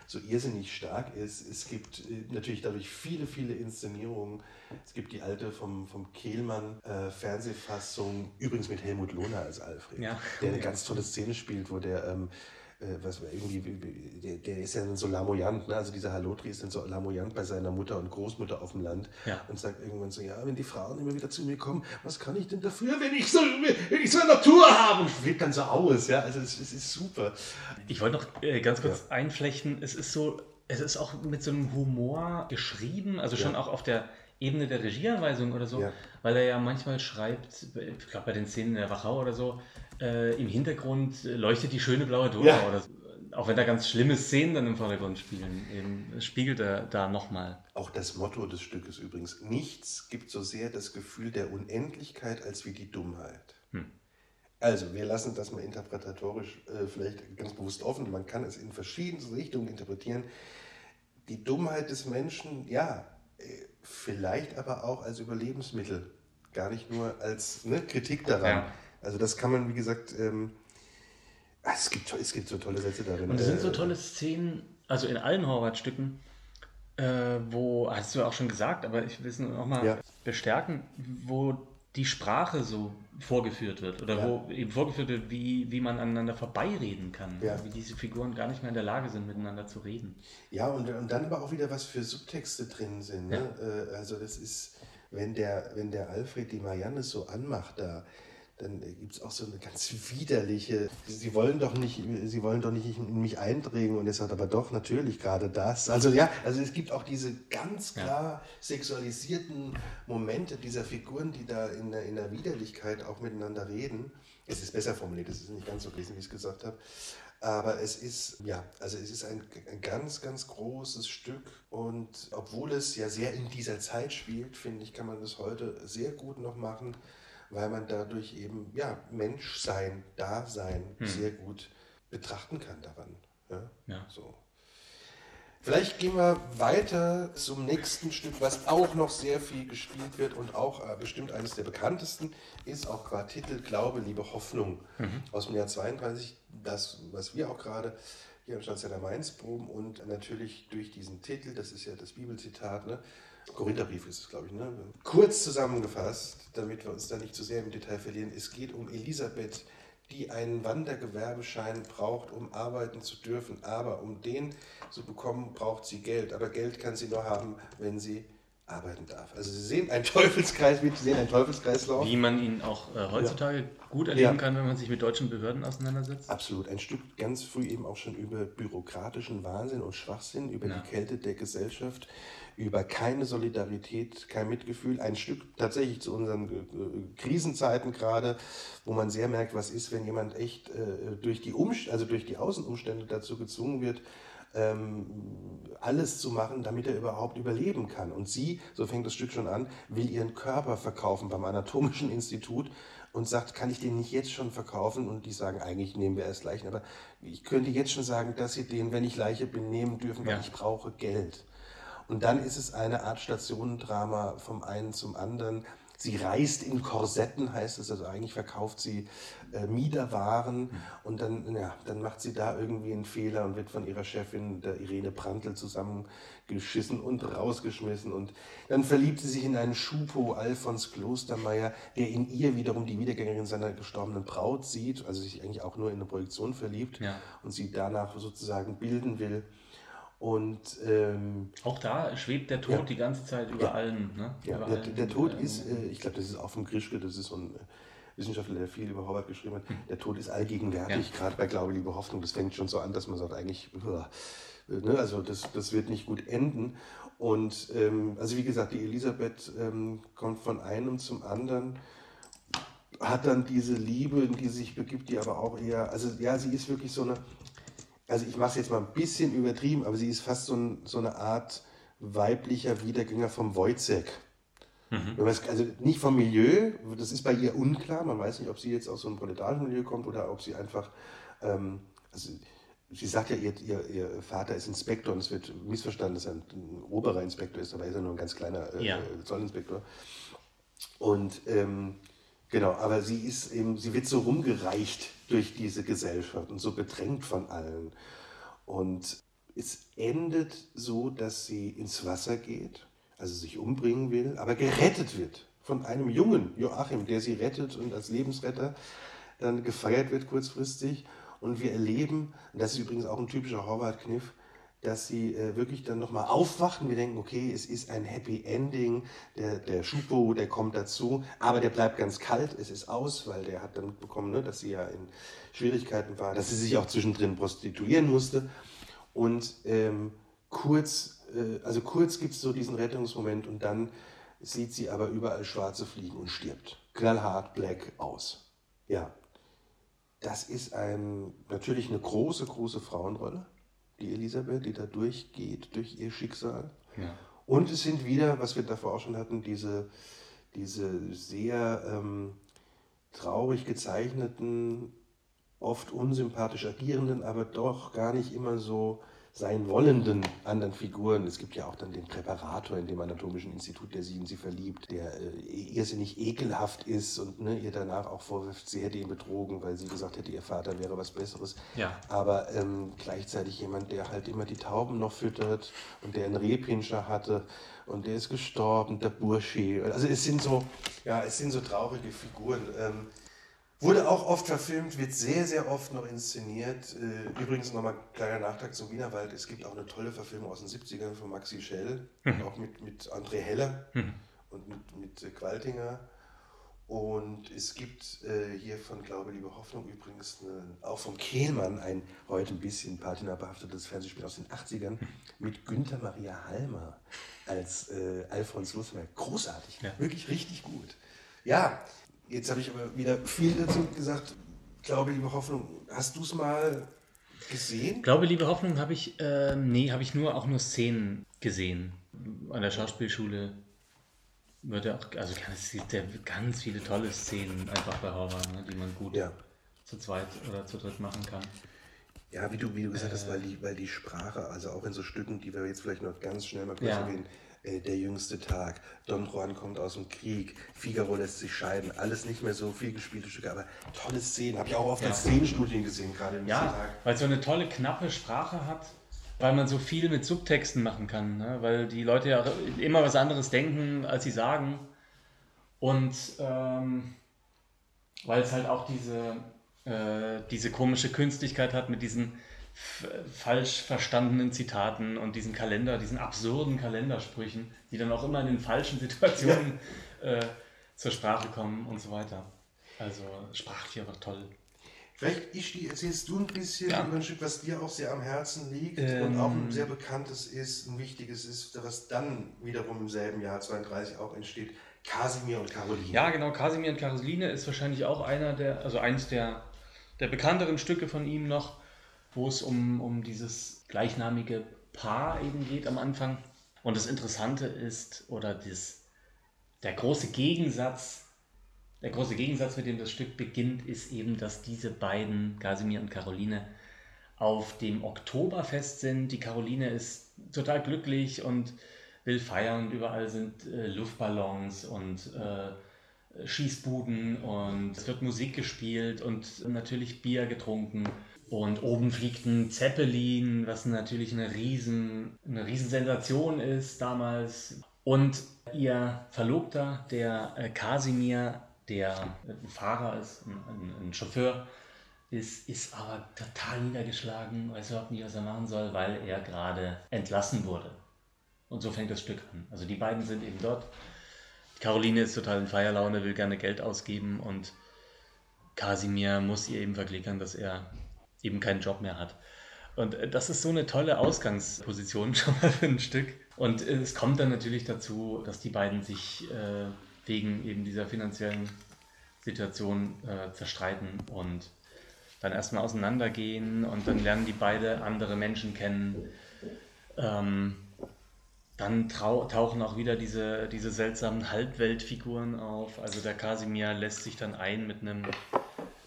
so irrsinnig stark ist. Es gibt äh, natürlich dadurch viele, viele Inszenierungen. Es gibt die alte vom, vom Kehlmann äh, Fernsehfassung, übrigens mit Helmut Lohner als Alfred, ja. der eine ganz tolle Szene spielt, wo der ähm, äh, was irgendwie, der, der ist ja so lamoyant, ne? also dieser Halotri ist dann so lamoyant bei seiner Mutter und Großmutter auf dem Land ja. und sagt irgendwann so, ja, wenn die Frauen immer wieder zu mir kommen, was kann ich denn dafür, wenn ich so, wenn ich so eine Natur habe und flippt dann so aus, ja, also es, es ist super. Ich wollte noch äh, ganz kurz ja. einflechten, es ist so, es ist auch mit so einem Humor geschrieben, also schon ja. auch auf der Ebene der Regieanweisung oder so, weil er ja manchmal schreibt, ich glaube bei den Szenen in der Wachau oder so, äh, im Hintergrund leuchtet die schöne blaue Donau. Ja. Oder, auch wenn da ganz schlimme Szenen dann im Vordergrund spielen, eben spiegelt er da nochmal. Auch das Motto des Stückes übrigens. Nichts gibt so sehr das Gefühl der Unendlichkeit als wie die Dummheit. Hm. Also, wir lassen das mal interpretatorisch äh, vielleicht ganz bewusst offen. Man kann es in verschiedensten Richtungen interpretieren. Die Dummheit des Menschen, ja, äh, vielleicht aber auch als Überlebensmittel, gar nicht nur als ne, Kritik daran. Ja. Also das kann man, wie gesagt, ähm, ah, es, gibt, es gibt so tolle Sätze darin. Und es sind so äh, tolle Szenen, also in allen Horvath-Stücken, äh, wo, hast du auch schon gesagt, aber ich will es noch mal ja. bestärken, wo die Sprache so vorgeführt wird oder ja. wo eben vorgeführt wird, wie, wie man aneinander vorbeireden kann, ja. wie diese Figuren gar nicht mehr in der Lage sind, miteinander zu reden. Ja, und, und dann aber auch wieder was für Subtexte drin sind. Ne? Ja. Äh, also das ist, wenn der, wenn der Alfred die Marianne so anmacht da, dann gibt es auch so eine ganz widerliche, sie wollen doch nicht, sie wollen doch nicht in mich eindringen und er sagt aber doch, natürlich gerade das. Also ja, also es gibt auch diese ganz klar sexualisierten Momente dieser Figuren, die da in der, in der Widerlichkeit auch miteinander reden. Es ist besser formuliert, es ist nicht ganz so gewesen, wie ich es gesagt habe. Aber es ist, ja, also es ist ein, ein, ganz, ganz großes Stück und obwohl es ja sehr in dieser Zeit spielt, finde ich, kann man das heute sehr gut noch machen weil man dadurch eben ja, Menschsein, Dasein hm. sehr gut betrachten kann daran. Ja? ja. So. Vielleicht gehen wir weiter zum nächsten Stück, was auch noch sehr viel gespielt wird und auch äh, bestimmt eines der bekanntesten ist, auch qua Titel Glaube, Liebe, Hoffnung mhm. aus dem Jahr 32. Das, was wir auch gerade hier im Stadtcenter Mainz proben und natürlich durch diesen Titel, das ist ja das Bibelzitat, ne, Korintherbrief ist es, glaube ich. Ne? Kurz zusammengefasst, damit wir uns da nicht zu sehr im Detail verlieren, es geht um Elisabeth, die einen Wandergewerbeschein braucht, um arbeiten zu dürfen. Aber um den zu bekommen, braucht sie Geld. Aber Geld kann sie nur haben, wenn sie arbeiten darf. Also Sie sehen einen Teufelskreis, Sie sehen einen Teufelskreislauf. Wie man ihn auch äh, heutzutage ja. gut erleben ja. kann, wenn man sich mit deutschen Behörden auseinandersetzt. Absolut. Ein Stück ganz früh eben auch schon über bürokratischen Wahnsinn und Schwachsinn, über ja. die Kälte der Gesellschaft, über keine Solidarität, kein Mitgefühl. Ein Stück tatsächlich zu unseren äh, Krisenzeiten gerade, wo man sehr merkt, was ist, wenn jemand echt äh, durch die Umst also durch die Außenumstände dazu gezwungen wird, ähm, alles zu machen, damit er überhaupt überleben kann. Und sie, so fängt das Stück schon an, will ihren Körper verkaufen beim Anatomischen Institut und sagt, kann ich den nicht jetzt schon verkaufen? Und die sagen, eigentlich nehmen wir erst Leichen. Aber ich könnte jetzt schon sagen, dass sie den, wenn ich Leiche bin, nehmen dürfen, weil ja. ich brauche Geld. Und dann ist es eine Art Stationendrama vom einen zum anderen. Sie reist in Korsetten, heißt es, also eigentlich verkauft sie äh, Miederwaren mhm. und dann, ja, dann macht sie da irgendwie einen Fehler und wird von ihrer Chefin, der Irene Prantl, zusammengeschissen und rausgeschmissen. Und dann verliebt sie sich in einen Schupo, Alfons Klostermeier, der in ihr wiederum die Wiedergängerin seiner gestorbenen Braut sieht, also sich eigentlich auch nur in eine Projektion verliebt ja. und sie danach sozusagen bilden will. Und ähm, auch da schwebt der Tod ja. die ganze Zeit über ja. allen. Ne? Ja, über der, allen, der, Tod äh, ist, äh, ich glaube, das ist auch vom Grischke, das ist so ein äh, Wissenschaftler, der viel über Howard geschrieben hat. Der Tod ist allgegenwärtig, gerade bei Glaube, Liebe, Hoffnung. Das fängt schon so an, dass man sagt, eigentlich, äh, ne, also das, das wird nicht gut enden. Und ähm, also wie gesagt, die Elisabeth ähm, kommt von einem zum anderen hat dann diese Liebe, in die sie sich begibt, die aber auch eher, also ja, sie ist wirklich so eine, also ich mache es jetzt mal ein bisschen übertrieben, aber sie ist fast so, ein, so eine Art weiblicher Wiedergänger vom Wojciech. Mhm. Also nicht vom Milieu, das ist bei ihr unklar, man weiß nicht, ob sie jetzt aus so einem proletarischen Milieu kommt oder ob sie einfach, ähm, also sie sagt ja, ihr, ihr, ihr, Vater ist Inspektor und es wird missverstanden, dass er ein, ein oberer Inspektor ist, aber er ist ja nur ein ganz kleiner äh, ja. Zollinspektor. Und ähm, Genau, aber sie ist eben, sie wird so rumgereicht durch diese Gesellschaft und so bedrängt von allen. Und es endet so, dass sie ins Wasser geht, also sich umbringen will, aber gerettet wird von einem jungen Joachim, der sie rettet und als Lebensretter dann gefeiert wird kurzfristig. Und wir erleben, und das ist übrigens auch ein typischer Horvath-Kniff, dass sie äh, wirklich dann nochmal aufwachen. Wir denken, okay, es ist ein Happy Ending. Der, der Schupo, der kommt dazu, aber der bleibt ganz kalt. Es ist aus, weil der hat dann mitbekommen, ne, dass sie ja in Schwierigkeiten war, dass sie sich auch zwischendrin prostituieren musste. Und ähm, kurz, äh, also kurz gibt es so diesen Rettungsmoment und dann sieht sie aber überall schwarze Fliegen und stirbt. Knallhart, black aus. Ja. das ist ein, natürlich eine große, große Frauenrolle, die Elisabeth, die da durchgeht, durch ihr Schicksal. Ja. Und es sind wieder, was wir davor auch schon hatten, diese, diese sehr ähm, traurig gezeichneten, oft unsympathisch agierenden, aber doch gar nicht immer so sein wollenden anderen Figuren. Es gibt ja auch dann den Präparator in dem Anatomischen Institut, der sie in sie verliebt, der äh, irrsinnig ekelhaft ist und ne, ihr danach auch vorwirft, sie hätte ihn betrogen, weil sie gesagt hätte, ihr Vater wäre was Besseres. Ja. Aber ähm, gleichzeitig jemand, der halt immer die Tauben noch füttert und der einen Rehpinscher hatte und der ist gestorben, der Burschi. Also es sind so, ja, es sind so traurige Figuren. Ähm, Wurde auch oft verfilmt, wird sehr, sehr oft noch inszeniert. Äh, übrigens nochmal kleiner Nachtrag zum Wienerwald. Es gibt auch eine tolle Verfilmung aus den 70ern von Maxi Schell, mhm. auch mit, mit André Heller mhm. und mit, mit Qualtinger. Und es gibt äh, hier von Glaube, Liebe Hoffnung übrigens eine, auch von Kehlmann ein heute ein bisschen patinabehaftetes Fernsehspiel aus den 80ern mhm. mit Günther Maria Halmer als äh, Alfons Lusmer. Großartig, ja. wirklich richtig gut. Ja, Jetzt habe ich aber wieder viel dazu gesagt. Glaube, liebe Hoffnung, hast du es mal gesehen? Glaube, liebe Hoffnung habe ich, äh, nee, habe ich nur auch nur Szenen gesehen. An der Schauspielschule wird ja auch, also es gibt ja ganz viele tolle Szenen einfach bei Horror, ne, die man gut ja. zu zweit oder zu dritt machen kann. Ja, wie du, wie du gesagt äh, hast, weil die, weil die Sprache, also auch in so Stücken, die wir jetzt vielleicht noch ganz schnell mal kurz ja. erwähnen, äh, der jüngste Tag, Don Juan kommt aus dem Krieg, Figaro lässt sich scheiden, alles nicht mehr so viel gespielte Stücke, aber tolle Szenen, habe ich auch oft ja. als Szenenstudien gesehen, gerade im Ja, Tag. weil es so eine tolle, knappe Sprache hat, weil man so viel mit Subtexten machen kann, ne? weil die Leute ja immer was anderes denken, als sie sagen und ähm, weil es halt auch diese, äh, diese komische Künstlichkeit hat mit diesen falsch verstandenen Zitaten und diesen Kalender, diesen absurden Kalendersprüchen, die dann auch immer in den falschen Situationen ja. äh, zur Sprache kommen und so weiter. Also sprachlich einfach toll. Vielleicht, Ishti, erzählst du ein bisschen ja. über ein Stück, was dir auch sehr am Herzen liegt ähm, und auch ein sehr bekanntes ist, ein wichtiges ist, was dann wiederum im selben Jahr 32 auch entsteht. Kasimir und Caroline. Ja, genau. Kasimir und Caroline ist wahrscheinlich auch einer der, also eins der, der bekannteren Stücke von ihm noch wo es um, um dieses gleichnamige Paar eben geht am Anfang. Und das Interessante ist, oder das, der große Gegensatz, der große Gegensatz, mit dem das Stück beginnt, ist eben, dass diese beiden, Casimir und Caroline, auf dem Oktoberfest sind. Die Caroline ist total glücklich und will feiern. Überall sind äh, Luftballons und äh, Schießbuden und es wird Musik gespielt und natürlich Bier getrunken. Und oben fliegt ein Zeppelin, was natürlich eine riesen, eine riesen Sensation ist damals. Und ihr Verlobter, der äh, Kasimir, der ein Fahrer ist, ein, ein, Chauffeur, ist, ist aber total niedergeschlagen, weiß überhaupt nicht, was er machen soll, weil er gerade entlassen wurde. Und so fängt das Stück an. Also die beiden sind eben dort. Caroline ist total in Feierlaune, will gerne Geld ausgeben und Kasimir muss ihr eben verklickern, dass er eben keinen Job mehr hat. Und äh, das ist so eine tolle Ausgangsposition schon mal für ein Stück. Und äh, es kommt dann natürlich dazu, dass die beiden sich äh, wegen eben dieser finanziellen Situation äh, zerstreiten und dann erstmal auseinandergehen und dann lernen die beide andere Menschen kennen. Ähm, dann tauchen auch wieder diese, diese seltsamen Halbweltfiguren auf. Also der Kasimir lässt sich dann ein mit einem,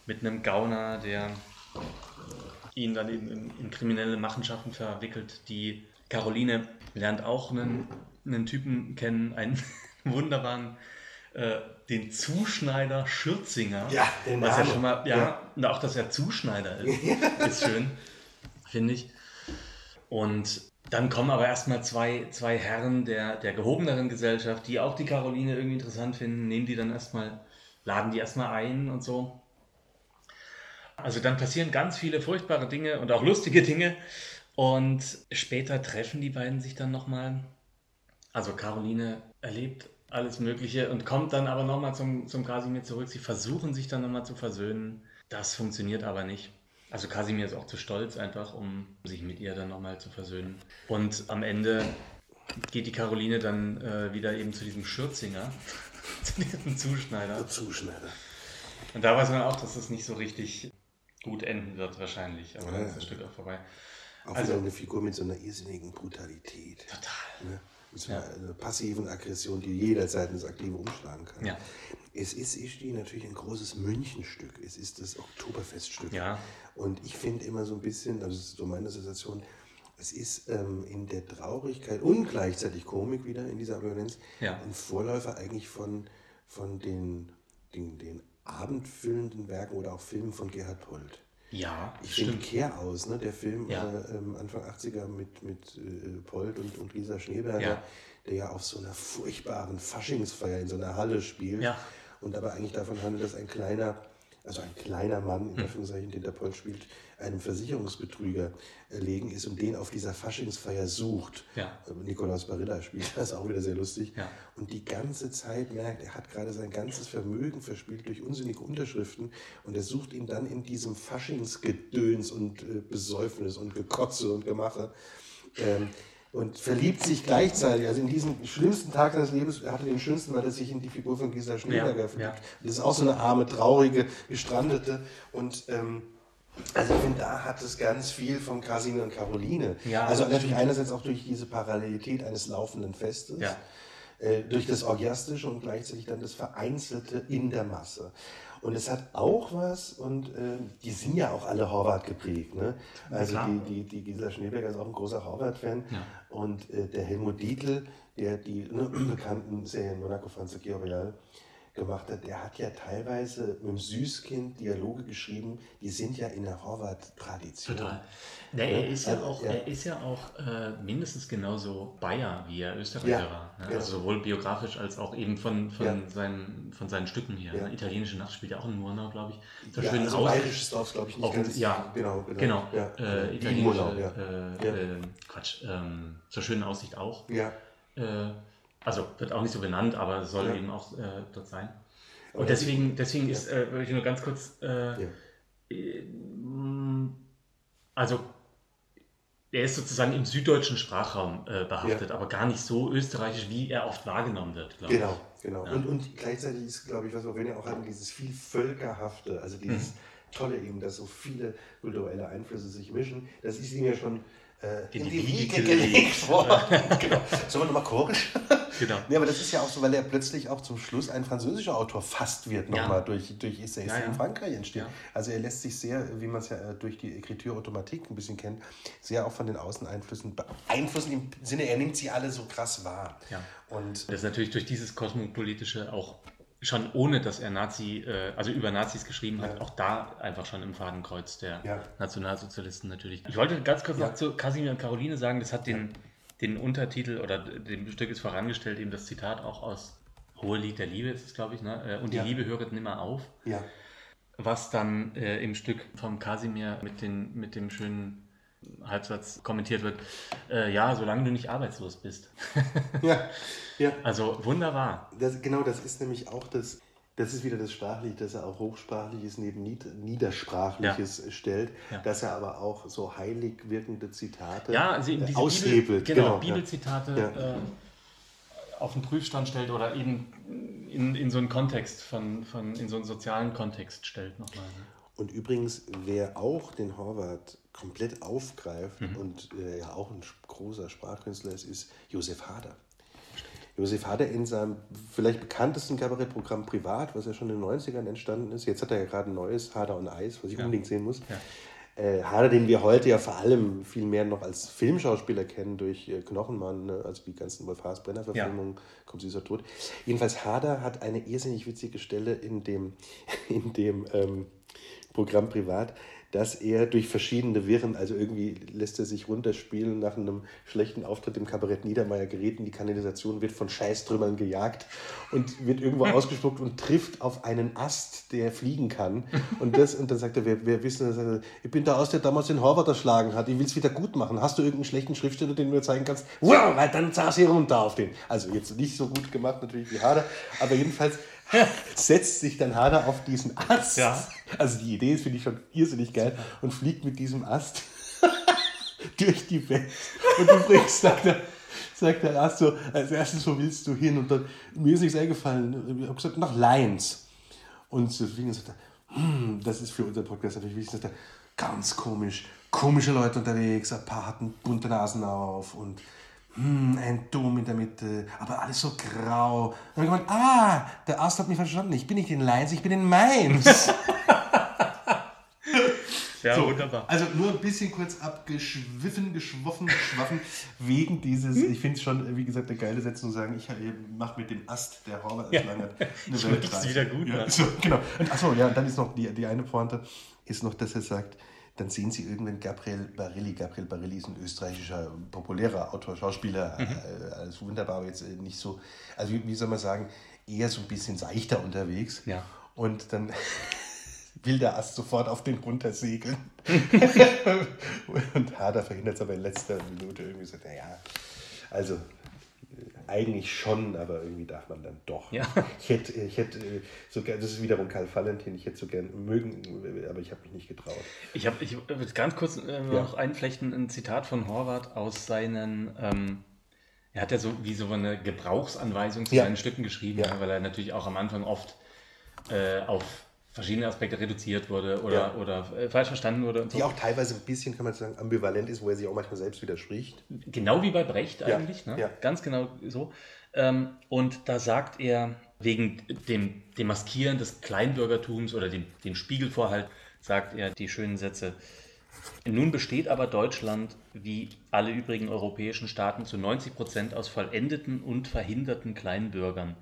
mit einem Gauner, der ihn dann eben in, in, kriminelle Machenschaften verwickelt. Die Caroline lernt auch einen, einen Typen kennen, einen wunderbaren, äh, den Zuschneider Schürzinger. Ja, den was ja schon mal, ja, ja, und auch, dass er Zuschneider ist, ist schön, finde ich. Und dann kommen aber erstmal zwei, zwei Herren der, der gehobeneren Gesellschaft, die auch die Caroline irgendwie interessant finden, nehmen die dann erstmal, laden die erstmal ein und so. Also dann passieren ganz viele furchtbare Dinge und auch lustige Dinge. Und später treffen die beiden sich dann nochmal. Also Caroline erlebt alles Mögliche und kommt dann aber nochmal zum, zum Kasimir zurück. Sie versuchen sich dann nochmal zu versöhnen. Das funktioniert aber nicht. Also Kasimir ist auch zu stolz einfach, um sich mit ihr dann nochmal zu versöhnen. Und am Ende geht die Caroline dann äh, wieder eben zu diesem Schürzinger, zu diesem Zuschneider. Der Zuschneider. Und da weiß man auch, dass das nicht so richtig gut enden wird wahrscheinlich, aber Ja, dann ist ja. das Stück auch vorbei. Auch Also- wieder eine Figur mit so einer irrsinnigen Brutalität. Total. Ne? Mit so Ja. einer, einer passiven Aggression, die jederzeit ins Aktive umschlagen kann. Ja. Es ist Ischti natürlich ein großes Münchenstück. Es ist das Oktoberfeststück. Ja. Und ich finde immer so ein bisschen, also das ist so meine Situation, es ist ähm, in der Traurigkeit und gleichzeitig Komik wieder in dieser Ambivalenz Ja. ein Vorläufer eigentlich von, von den, den, den abendfüllenden Werken oder auch Filmen von Gerhard Polt. Ja, Ich finde. Kehr aus, ne? der Film Ja. äh, ähm, Anfang 80er mit, mit äh, Polt und, und Lisa Schneeberger, Ja. der ja auf so einer furchtbaren Faschingsfeier in so einer Halle spielt Ja. und aber eigentlich davon handelt, dass ein kleiner, also ein kleiner Mann, Hm. in Anführungszeichen, den der Polt spielt, einem Versicherungsbetrüger erlegen ist und den auf dieser Faschingsfeier sucht. Ja. Äh, Nikolaus Barilla spielt das auch wieder sehr lustig. Ja. Und die ganze Zeit merkt, er hat gerade sein ganzes Vermögen verspielt durch unsinnige Unterschriften und er sucht ihn dann in diesem Faschingsgedöns und äh, Besäufnis und Gekotze und Gemache. Ähm, und verliebt sich gleichzeitig, also in diesem schlimmsten Tag seines Lebens, er hatte den schönsten, weil er sich in die Figur von Gisela Schneeberger Ja, verliebt. ja. Das ist auch so eine arme, traurige, gestrandete und ähm, also ich finde, da hat es ganz viel von Casimir und Caroline. Ja, also natürlich stimmt. einerseits auch durch diese Parallelität eines laufenden Festes, Ja. äh, durch das Orgiastische und gleichzeitig dann das Vereinzelte in der Masse. Und es hat auch was, und äh, die sind ja auch alle Horvath geprägt. Ne? Also die, die, die Gisela Schneeberger ist auch ein großer Horvath-Fan. Ja. Und äh, der Helmut Dietl, der die ne, bekannten Serien Monaco, Franz Royal gemacht hat, der hat ja teilweise mit dem Süßkind Dialoge geschrieben, die sind ja in der Horvath-Tradition. Total. Der, er, ist ja Also, auch, ja. er ist ja auch äh, mindestens genauso Bayer, wie er Österreicher Ja, war. Ne? ja. Also sowohl biografisch als auch eben von, von, seinen, von seinen Stücken her. Ne? Italienische Nacht spielt ja auch in Murnau, glaube ich. Zur Ja, also Aus- bayerisches Dorf, glaube ich, nicht Auch, ganz. ja, genau. Genau, Ja. äh, italienische, Murnau, ja. äh, Ja. äh, Quatsch, ähm, zur schönen Aussicht auch. ja. Äh, also wird auch nicht so benannt, aber soll Ja. eben auch äh, dort sein. Und deswegen, deswegen Ja. ist, äh, würde ich nur ganz kurz, äh, Ja. äh, also er ist sozusagen im süddeutschen Sprachraum äh, behaftet, aber gar nicht so österreichisch, wie er oft wahrgenommen wird, glaube Genau, genau. Ja. Und, und gleichzeitig ist, glaube ich, was wir ja auch hatten, dieses viel Völkerhafte, also dieses Mhm. Tolle eben, dass so viele kulturelle Einflüsse sich mischen. Das ist ihm ja schon äh, In in, die die Wiege gelegt worden. genau. Sollen wir nochmal chorisch? Genau. Ja, aber das ist ja auch so, weil er plötzlich auch zum Schluss ein französischer Autor fast wird, Ja. nochmal durch, durch Essays, Ja, ja. in Frankreich entstehen. Ja. Also er lässt sich sehr, wie man es ja äh, durch die Ekritur Automatik ein bisschen kennt, sehr auch von den Außeneinflüssen beeinflussen, im Sinne, er nimmt sie alle so krass wahr. Ja. Und Das ist natürlich durch dieses kosmopolitische auch schon ohne, dass er Nazi, äh, also über Nazis geschrieben hat, Ja. auch da einfach schon im Fadenkreuz der Ja. Nationalsozialisten natürlich. Ich wollte ganz kurz Ja. noch zu Casimir und Caroline sagen, das hat den, den Untertitel oder dem Stück ist vorangestellt, eben das Zitat auch aus Hohe Lied der Liebe ist es, glaube ich, ne? Äh, Und die Ja. Liebe höret nimmer auf. ja, was dann äh, im Stück vom Kasimir mit, den, mit dem schönen Halbsatz kommentiert wird, äh, ja, solange du nicht arbeitslos bist. ja, ja. Also wunderbar. Das, genau, das ist nämlich auch das, das ist wieder das Sprachliche, dass er auch Hochsprachliches neben Nied Niedersprachliches stellt, Ja. dass er aber auch so heilig wirkende Zitate Ja, also eben äh, diese aushebelt. Bibel, genau, ja. Bibelzitate Ja. äh, auf den Prüfstand stellt oder eben in, in so einen Kontext von, von in so einen sozialen Kontext stellt nochmal. Ne? Und übrigens, wer auch den Horvath komplett aufgreift Mhm. und äh, ja auch ein großer Sprachkünstler ist, ist Josef Hader. Josef Hader in seinem vielleicht bekanntesten Kabarettprogramm Privat, was ja schon in den 90ern entstanden ist. Jetzt hat er ja gerade ein neues, Hader und Eis, was ich Ja. unbedingt sehen muss. Ja. Äh, Hader, den wir heute ja vor allem viel mehr noch als Filmschauspieler kennen durch äh, Knochenmann, ne? also die ganzen Wolf Haas Brenner Verfilmungen, kommt süßer Tod. Jedenfalls Hader hat eine irrsinnig witzige Stelle in dem, in dem ähm, Programm Privat, dass er durch verschiedene Wirren, also irgendwie lässt er sich runterspielen nach einem schlechten Auftritt im Kabarett Niedermeyer gerät in die Kanalisation, wird von Scheißtrümmern gejagt und wird irgendwo ausgespuckt und trifft auf einen Ast, der fliegen kann. Und, das, und dann sagt er, wer, wer wissen, er, ich bin der Aus, der damals den Horvath erschlagen hat, ich will es wieder gut machen. Hast du irgendeinen schlechten Schriftsteller, den du mir zeigen kannst? Wow, weil dann saß sie runter auf den. Also jetzt nicht so gut gemacht natürlich wie Hader, aber jedenfalls setzt sich dann Hader auf diesen Ast. Ja. Also die Idee ist, finde ich schon irrsinnig geil und fliegt mit diesem Ast durch die Welt. Und übrigens sagt er, sagt der Ast so, als erstes, wo willst du hin? Und dann, mir ist nichts eingefallen. Ich habe gesagt, nach Lions. Und deswegen sagt er, hm, das ist für unser Podcast natürlich wichtig, dass da ganz komisch, komische Leute unterwegs, ein paar hatten bunte Nasen auf und hm, ein Dom in der Mitte, aber alles so grau. Und dann habe ich gemeint, ah, der Ast hat mich verstanden, ich bin nicht in Leins, ich bin in Mainz. Ja, So, wunderbar. Also nur ein bisschen kurz abgeschwiffen, geschwoffen, geschwaffen, wegen dieses, ich finde es schon, wie gesagt, eine geile Setzung zu sagen, ich mache mit dem Ast, der Horvath als Langert, eine Ich Weltreise. wieder gut ja, so, genau. Und achso, ja, dann ist noch die, die eine Pointe, ist noch, dass er sagt, dann sehen Sie irgendwann Gabriel Barilli. Gabriel Barilli ist ein österreichischer, populärer Autor, Schauspieler, Mhm. äh, alles wunderbar, aber jetzt äh, nicht so, also wie, wie soll man sagen, eher so ein bisschen seichter unterwegs. Ja. Und dann will der Ast sofort auf den runtersegeln. und Hader verhindert es aber in letzter Minute irgendwie so, naja, also eigentlich schon, aber irgendwie darf man dann doch. Ja. Ich hätte, ich hätte äh, so das ist wiederum Karl Valentin, ich hätte so gern mögen, aber ich habe mich nicht getraut. Ich habe ich würde ganz kurz äh, noch einflechten, ein Zitat von Horvath aus seinen, ähm, er hat ja so wie so eine Gebrauchsanweisung zu Ja. seinen Stücken geschrieben, Ja. ja, weil er natürlich auch am Anfang oft äh, auf verschiedene Aspekte reduziert wurde oder, Ja. oder äh, falsch verstanden wurde und so. Die auch teilweise ein bisschen, kann man sagen, ambivalent ist, wo er sich auch manchmal selbst widerspricht. Genau wie bei Brecht Ja, eigentlich, ne? ja. ganz genau so. Ähm, und da sagt er, wegen dem, dem Maskieren des Kleinbürgertums oder dem, dem Spiegelvorhalt, sagt er die schönen Sätze. Nun besteht aber Deutschland, wie alle übrigen europäischen Staaten, zu 90 Prozent aus vollendeten und verhinderten Kleinbürgern.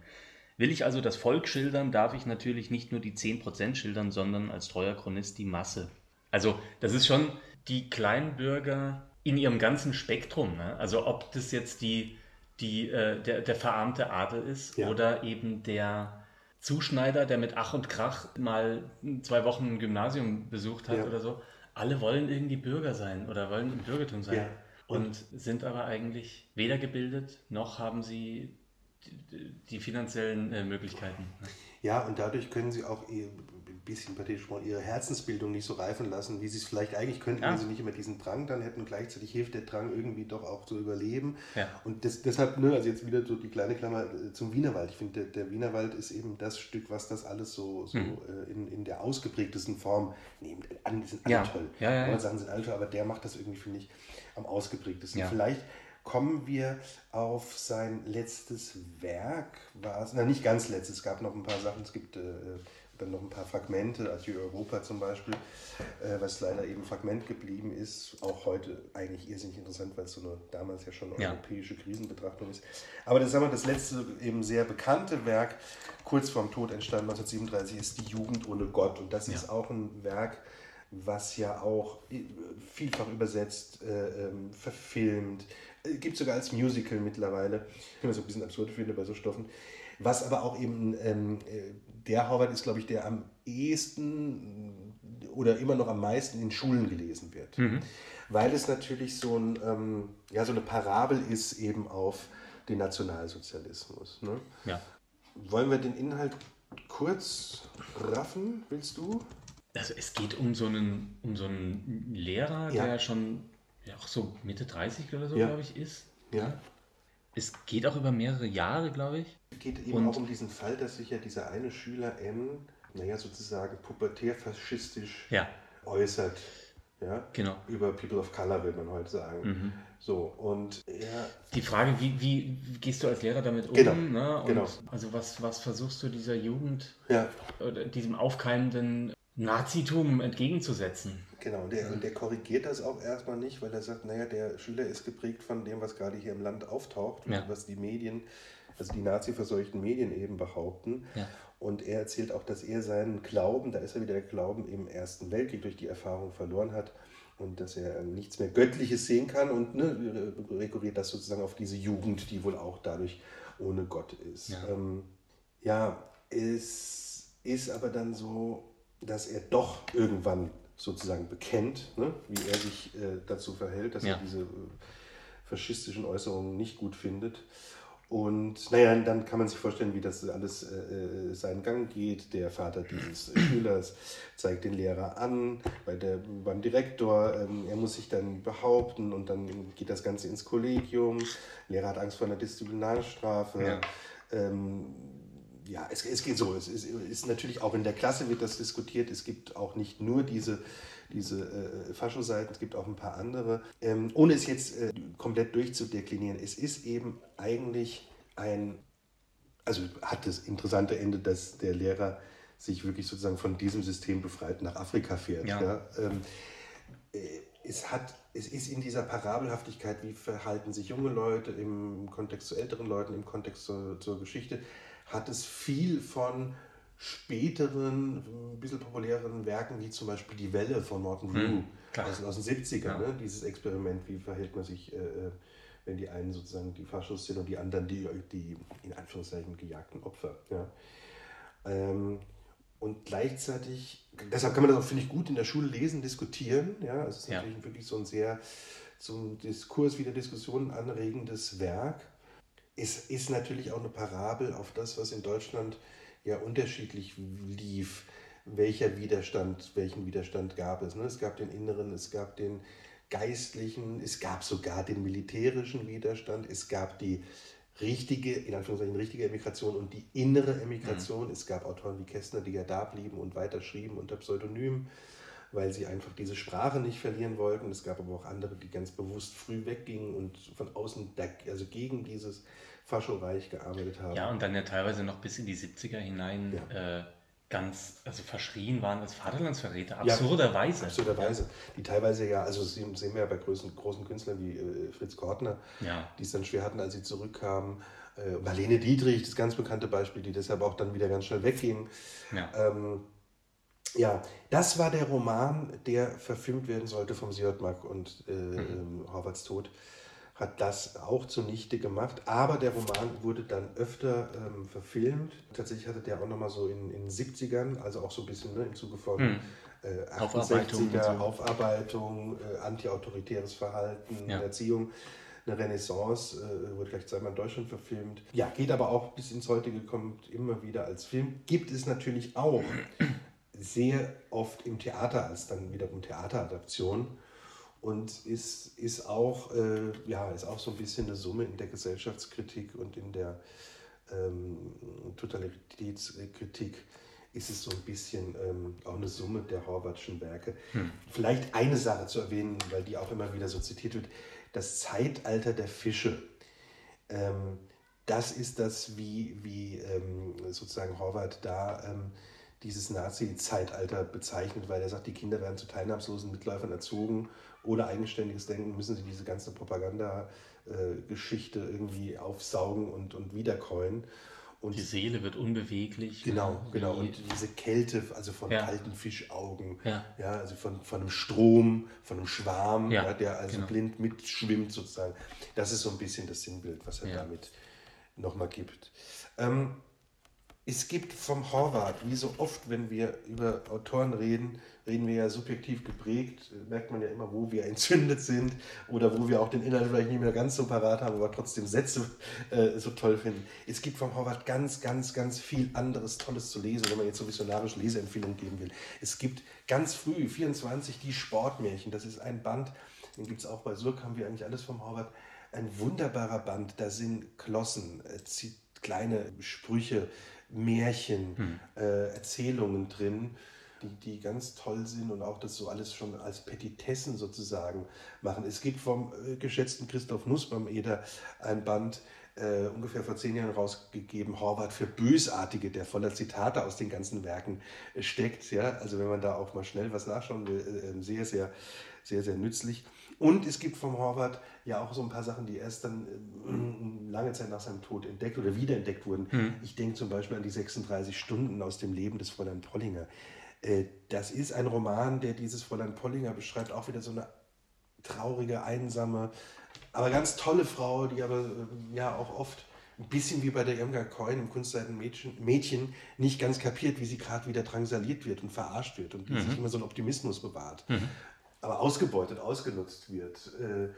Will ich also das Volk schildern, darf ich natürlich nicht nur die 10 Prozent schildern, sondern als treuer Chronist die Masse. Also das ist schon die Kleinbürger in ihrem ganzen Spektrum. Ne? Also ob das jetzt die, die, äh, der, der verarmte Adel ist Ja. oder eben der Zuschneider, der mit Ach und Krach mal zwei Wochen ein Gymnasium besucht hat Ja. oder so. Alle wollen irgendwie Bürger sein oder wollen im Bürgertum sein. Ja. Und sind aber eigentlich weder gebildet, noch haben sie die, die finanziellen äh, Möglichkeiten. Ja, und dadurch können sie auch ihr, ein bisschen pathetisch mal ihre Herzensbildung nicht so reifen lassen, wie sie es vielleicht eigentlich könnten, Ja. wenn sie nicht immer diesen Drang dann hätten. Gleichzeitig hilft der Drang irgendwie doch auch zu überleben. Ja. Und das, deshalb, ne, also jetzt wieder so die kleine Klammer äh, zum Wienerwald. Ich finde, der, der Wienerwald ist eben das Stück, was das alles so, so Mhm. äh, in, in der ausgeprägtesten Form nimmt. Alle sind alle Ja. toll. Ja, ja, ja. Sachen sind alle toll, aber der macht das irgendwie, finde ich, am ausgeprägtesten. Vielleicht kommen wir auf sein letztes Werk, war es, na nicht ganz letztes, es gab noch ein paar Sachen, es gibt äh, dann noch ein paar Fragmente, Adieu Europa zum Beispiel, äh, was leider eben Fragment geblieben ist, auch heute eigentlich irrsinnig interessant, weil es so eine damals ja schon Ja. europäische Krisenbetrachtung ist. Aber das, sagen wir, das letzte eben sehr bekannte Werk, kurz vorm Tod entstanden 1937, ist Die Jugend ohne Gott und das ist auch ein Werk, was ja auch äh, vielfach übersetzt, äh, ähm, verfilmt, äh, gibt sogar als Musical mittlerweile, ich immer so ein bisschen absurd finde bei so Stoffen, was aber auch eben, ähm, äh, der Howard ist, glaube ich, der am ehesten äh, oder immer noch am meisten in Schulen gelesen wird. Weil es natürlich so, ein, ähm, ja, so eine Parabel ist eben auf den Nationalsozialismus. Ne? Ja. Wollen wir den Inhalt kurz raffen, willst du? Also es geht um so einen, um so einen Lehrer, Ja. der schon ja, auch so Mitte 30 oder so, Ja. glaube ich, ist. Ja. Es geht auch über mehrere Jahre, glaube ich. Es geht eben Und- auch um diesen Fall, dass sich ja dieser eine Schüler M, naja, sozusagen pubertär-faschistisch Ja, äußert. Ja? genau. Über People of Color, will man heute sagen. Mhm. So, und er, Die Frage, wie, wie gehst du als Lehrer damit um? Genau, Ne? Und genau. Also was, was versuchst du dieser Jugend ja, oder diesem aufkeimenden Nazitum entgegenzusetzen? genau, und der, und der korrigiert das auch erstmal nicht, weil er sagt, naja, der Schüler ist geprägt von dem, was gerade hier im Land auftaucht Ja. und was die Medien, also die nazi-verseuchten Medien eben behaupten. Ja. Und er erzählt auch, dass er seinen Glauben, da ist er wieder der Glauben im Ersten Weltkrieg durch die Erfahrung verloren hat und dass er nichts mehr Göttliches sehen kann und ne, rekurriert das sozusagen auf diese Jugend, die wohl auch dadurch ohne Gott ist. Ja. Ähm, ja, es ist aber dann so, dass er doch irgendwann sozusagen bekennt, ne, wie er sich äh, dazu verhält, dass Ja. er diese äh, faschistischen Äußerungen nicht gut findet. Und naja, dann kann man sich vorstellen, wie das alles äh, äh, seinen Gang geht. Der Vater dieses Schülers zeigt den Lehrer an bei der, beim Direktor. Ähm, er muss sich dann behaupten und dann geht das Ganze ins Kollegium. Der Lehrer hat Angst vor einer Disziplinarstrafe. Ja. Ähm, ja, es, es geht so. Es ist, ist, natürlich auch in der Klasse wird das diskutiert. Es gibt auch nicht nur diese, diese äh, Faschoseiten, es gibt auch ein paar andere. Ähm, ohne es jetzt äh, komplett durchzudeklinieren, es ist eben eigentlich ein, also hat das interessante Ende, dass der Lehrer sich wirklich sozusagen von diesem System befreit nach Afrika fährt. Ja. ja? Ähm, äh, es hat es ist in dieser Parabelhaftigkeit, wie verhalten sich junge Leute im Kontext zu älteren Leuten, im Kontext zur, zur Geschichte, hat es viel von späteren, ein bisschen populäreren Werken, wie zum Beispiel Die Welle von Morton Blue hm, aus, aus, den 70ern. Ja. Ne? Dieses Experiment, wie verhält man sich, äh, äh, wenn die einen sozusagen die Faschos sind und die anderen die, die in Anführungszeichen gejagten Opfer. Ja? Ähm, und gleichzeitig, deshalb kann man das auch, finde ich, gut in der Schule lesen, diskutieren. Ja, es ist ja. natürlich wirklich so ein sehr zum Diskurs, wie der Diskussion anregendes Werk. Es ist natürlich auch eine Parabel auf das, was in Deutschland ja unterschiedlich lief. Welcher Widerstand, welchen Widerstand gab es? Ne? Es gab den inneren, es gab den geistlichen, es gab sogar den militärischen Widerstand, es gab die richtige, in Anführungszeichen richtige Emigration und die innere Emigration. Mhm. Es gab Autoren wie Kästner, die ja da blieben und weiter schrieben unter Pseudonym, weil sie einfach diese Sprache nicht verlieren wollten. Es gab aber auch andere, die ganz bewusst früh weggingen und von außen, also gegen dieses Faschoreich gearbeitet haben. Ja, und dann ja teilweise noch bis in die 70er hinein ja. äh, ganz, also verschrien waren als Vaterlandsverräter, absurderweise. Ja, absurderweise. Die teilweise ja, also sehen, sehen wir ja bei großen, großen Künstlern wie äh, Fritz Kortner, ja. die es dann schwer hatten, als sie zurückkamen. Äh, Marlene Dietrich, das ganz bekannte Beispiel, die deshalb auch dann wieder ganz schnell wegging. Ja. Ähm, ja, das war der Roman, der verfilmt werden sollte vom Siotmak und äh, mhm. Ähm, Horvaths Tod hat das auch zunichte gemacht. Aber der Roman wurde dann öfter ähm, verfilmt. Tatsächlich hatte der auch nochmal so in den 70ern, also auch so ein bisschen ne, im Zuge von hm. äh, 68er, Aufarbeitung, Aufarbeitung äh, antiautoritäres Verhalten, ja. Erziehung. Eine Renaissance, äh, wurde gleich zweimal in Deutschland verfilmt. Ja, geht aber auch bis ins heutige, kommt immer wieder als Film. Gibt es natürlich auch sehr oft im Theater als dann wiederum Theateradaption und ist, ist, auch, äh, ja, ist auch so ein bisschen eine Summe in der Gesellschaftskritik und in der ähm, Totalitätskritik ist es so ein bisschen ähm, auch eine Summe der Horvatschen Werke. Hm. Vielleicht eine Sache zu erwähnen, weil die auch immer wieder so zitiert wird, das Zeitalter der Fische. Ähm, das ist das, wie, wie ähm, sozusagen Horvath da ähm, dieses Nazi-Zeitalter bezeichnet, weil er sagt, die Kinder werden zu teilnahmslosen Mitläufern erzogen ohne eigenständiges Denken müssen sie diese ganze Propagandageschichte irgendwie aufsaugen und, und wiederkäuen. Und die Seele wird unbeweglich. Genau, ne? genau. Und diese Kälte, also von ja. kalten Fischaugen, ja. ja, also von, von einem Strom, von einem Schwarm, ja, ja der also genau. blind mitschwimmt sozusagen. Das ist so ein bisschen das Sinnbild, was er damit nochmal gibt. Ähm, es gibt vom Horvath, wie so oft, wenn wir über Autoren reden, reden wir ja subjektiv geprägt, merkt man ja immer, wo wir entzündet sind oder wo wir auch den Inhalt vielleicht nicht mehr ganz so parat haben, aber trotzdem Sätze äh, so toll finden. Es gibt vom Horvath ganz, ganz, ganz viel anderes Tolles zu lesen, wenn man jetzt so missionarisch Leseempfehlungen geben will. Es gibt ganz früh, 24, die Sportmärchen. Das ist ein Band, den gibt es auch bei Surk, haben wir eigentlich alles vom Horvath. Ein wunderbarer Band, da sind Klossen, äh, kleine Sprüche, Märchen, hm. äh, Erzählungen drin, die, die ganz toll sind und auch das so alles schon als Petitessen sozusagen machen. Es gibt vom äh, geschätzten Christoph Nussbaum-Eder ein Band, äh, ungefähr vor zehn Jahren rausgegeben, Horvath für Bösartige, der voller Zitate aus den ganzen Werken äh, steckt. Ja? Also wenn man da auch mal schnell was nachschauen will, äh, äh sehr, sehr, sehr, sehr nützlich. Und es gibt vom Horvath ja auch so ein paar Sachen, die erst dann äh, lange Zeit nach seinem Tod entdeckt oder wiederentdeckt wurden. Hm. Ich denke zum Beispiel an die 36 Stunden aus dem Leben des Fräulein Pollinger. Äh, das ist ein Roman, der dieses Fräulein Pollinger beschreibt, auch wieder so eine traurige, einsame, aber ganz tolle Frau, die aber äh, ja auch oft ein bisschen wie bei der Irmgard Coin im Kunstseitenmädchen Mädchen nicht ganz kapiert, wie sie gerade wieder drangsaliert wird und verarscht wird und die mhm. sich immer so einen Optimismus bewahrt. Mhm aber ausgebeutet, ausgenutzt wird. Äh,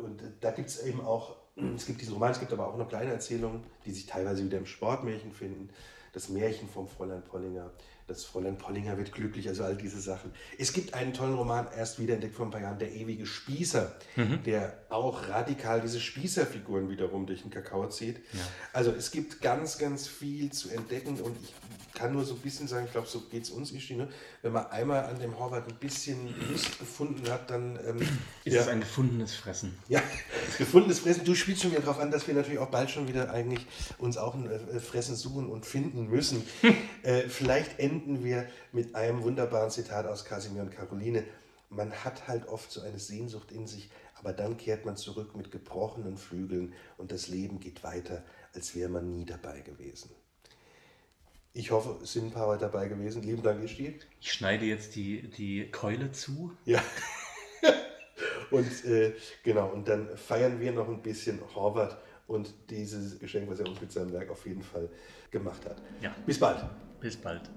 und da gibt es eben auch, es gibt diesen Roman, es gibt aber auch noch kleine Erzählungen, die sich teilweise wieder im Sportmärchen finden. das Märchen vom Fräulein Pollinger, das Fräulein Pollinger wird glücklich, also all diese Sachen. Es gibt einen tollen Roman, erst wiederentdeckt vor ein paar Jahren, Der ewige Spießer, mhm. der auch radikal diese Spießerfiguren wiederum durch den Kakao zieht. Ja. Also es gibt ganz, ganz viel zu entdecken und ich kann nur so ein bisschen sagen, ich glaube, so geht es uns, Ishi, ne? wenn man einmal an dem Horvath ein bisschen Lust gefunden hat, dann... Ähm, ist ja, es ein gefundenes Fressen. Ja, gefundenes Fressen. Du spielst schon wieder darauf an, dass wir natürlich auch bald schon wieder eigentlich uns auch ein äh, Fressen suchen und finden müssen. äh, vielleicht enden wir mit einem wunderbaren Zitat aus Kasimir und Caroline. Man hat halt oft so eine Sehnsucht in sich, aber dann kehrt man zurück mit gebrochenen Flügeln und das Leben geht weiter, als wäre man nie dabei gewesen. Ich hoffe, es sind ein paar weiter dabei gewesen. Lieben Dank, Isti. Ich schneide jetzt die, die Keule zu. Ja. und äh, genau, und dann feiern wir noch ein bisschen Horvath und dieses Geschenk, was er uns mit seinem Werk auf jeden Fall gemacht hat. Ja. Bis bald. Bis bald.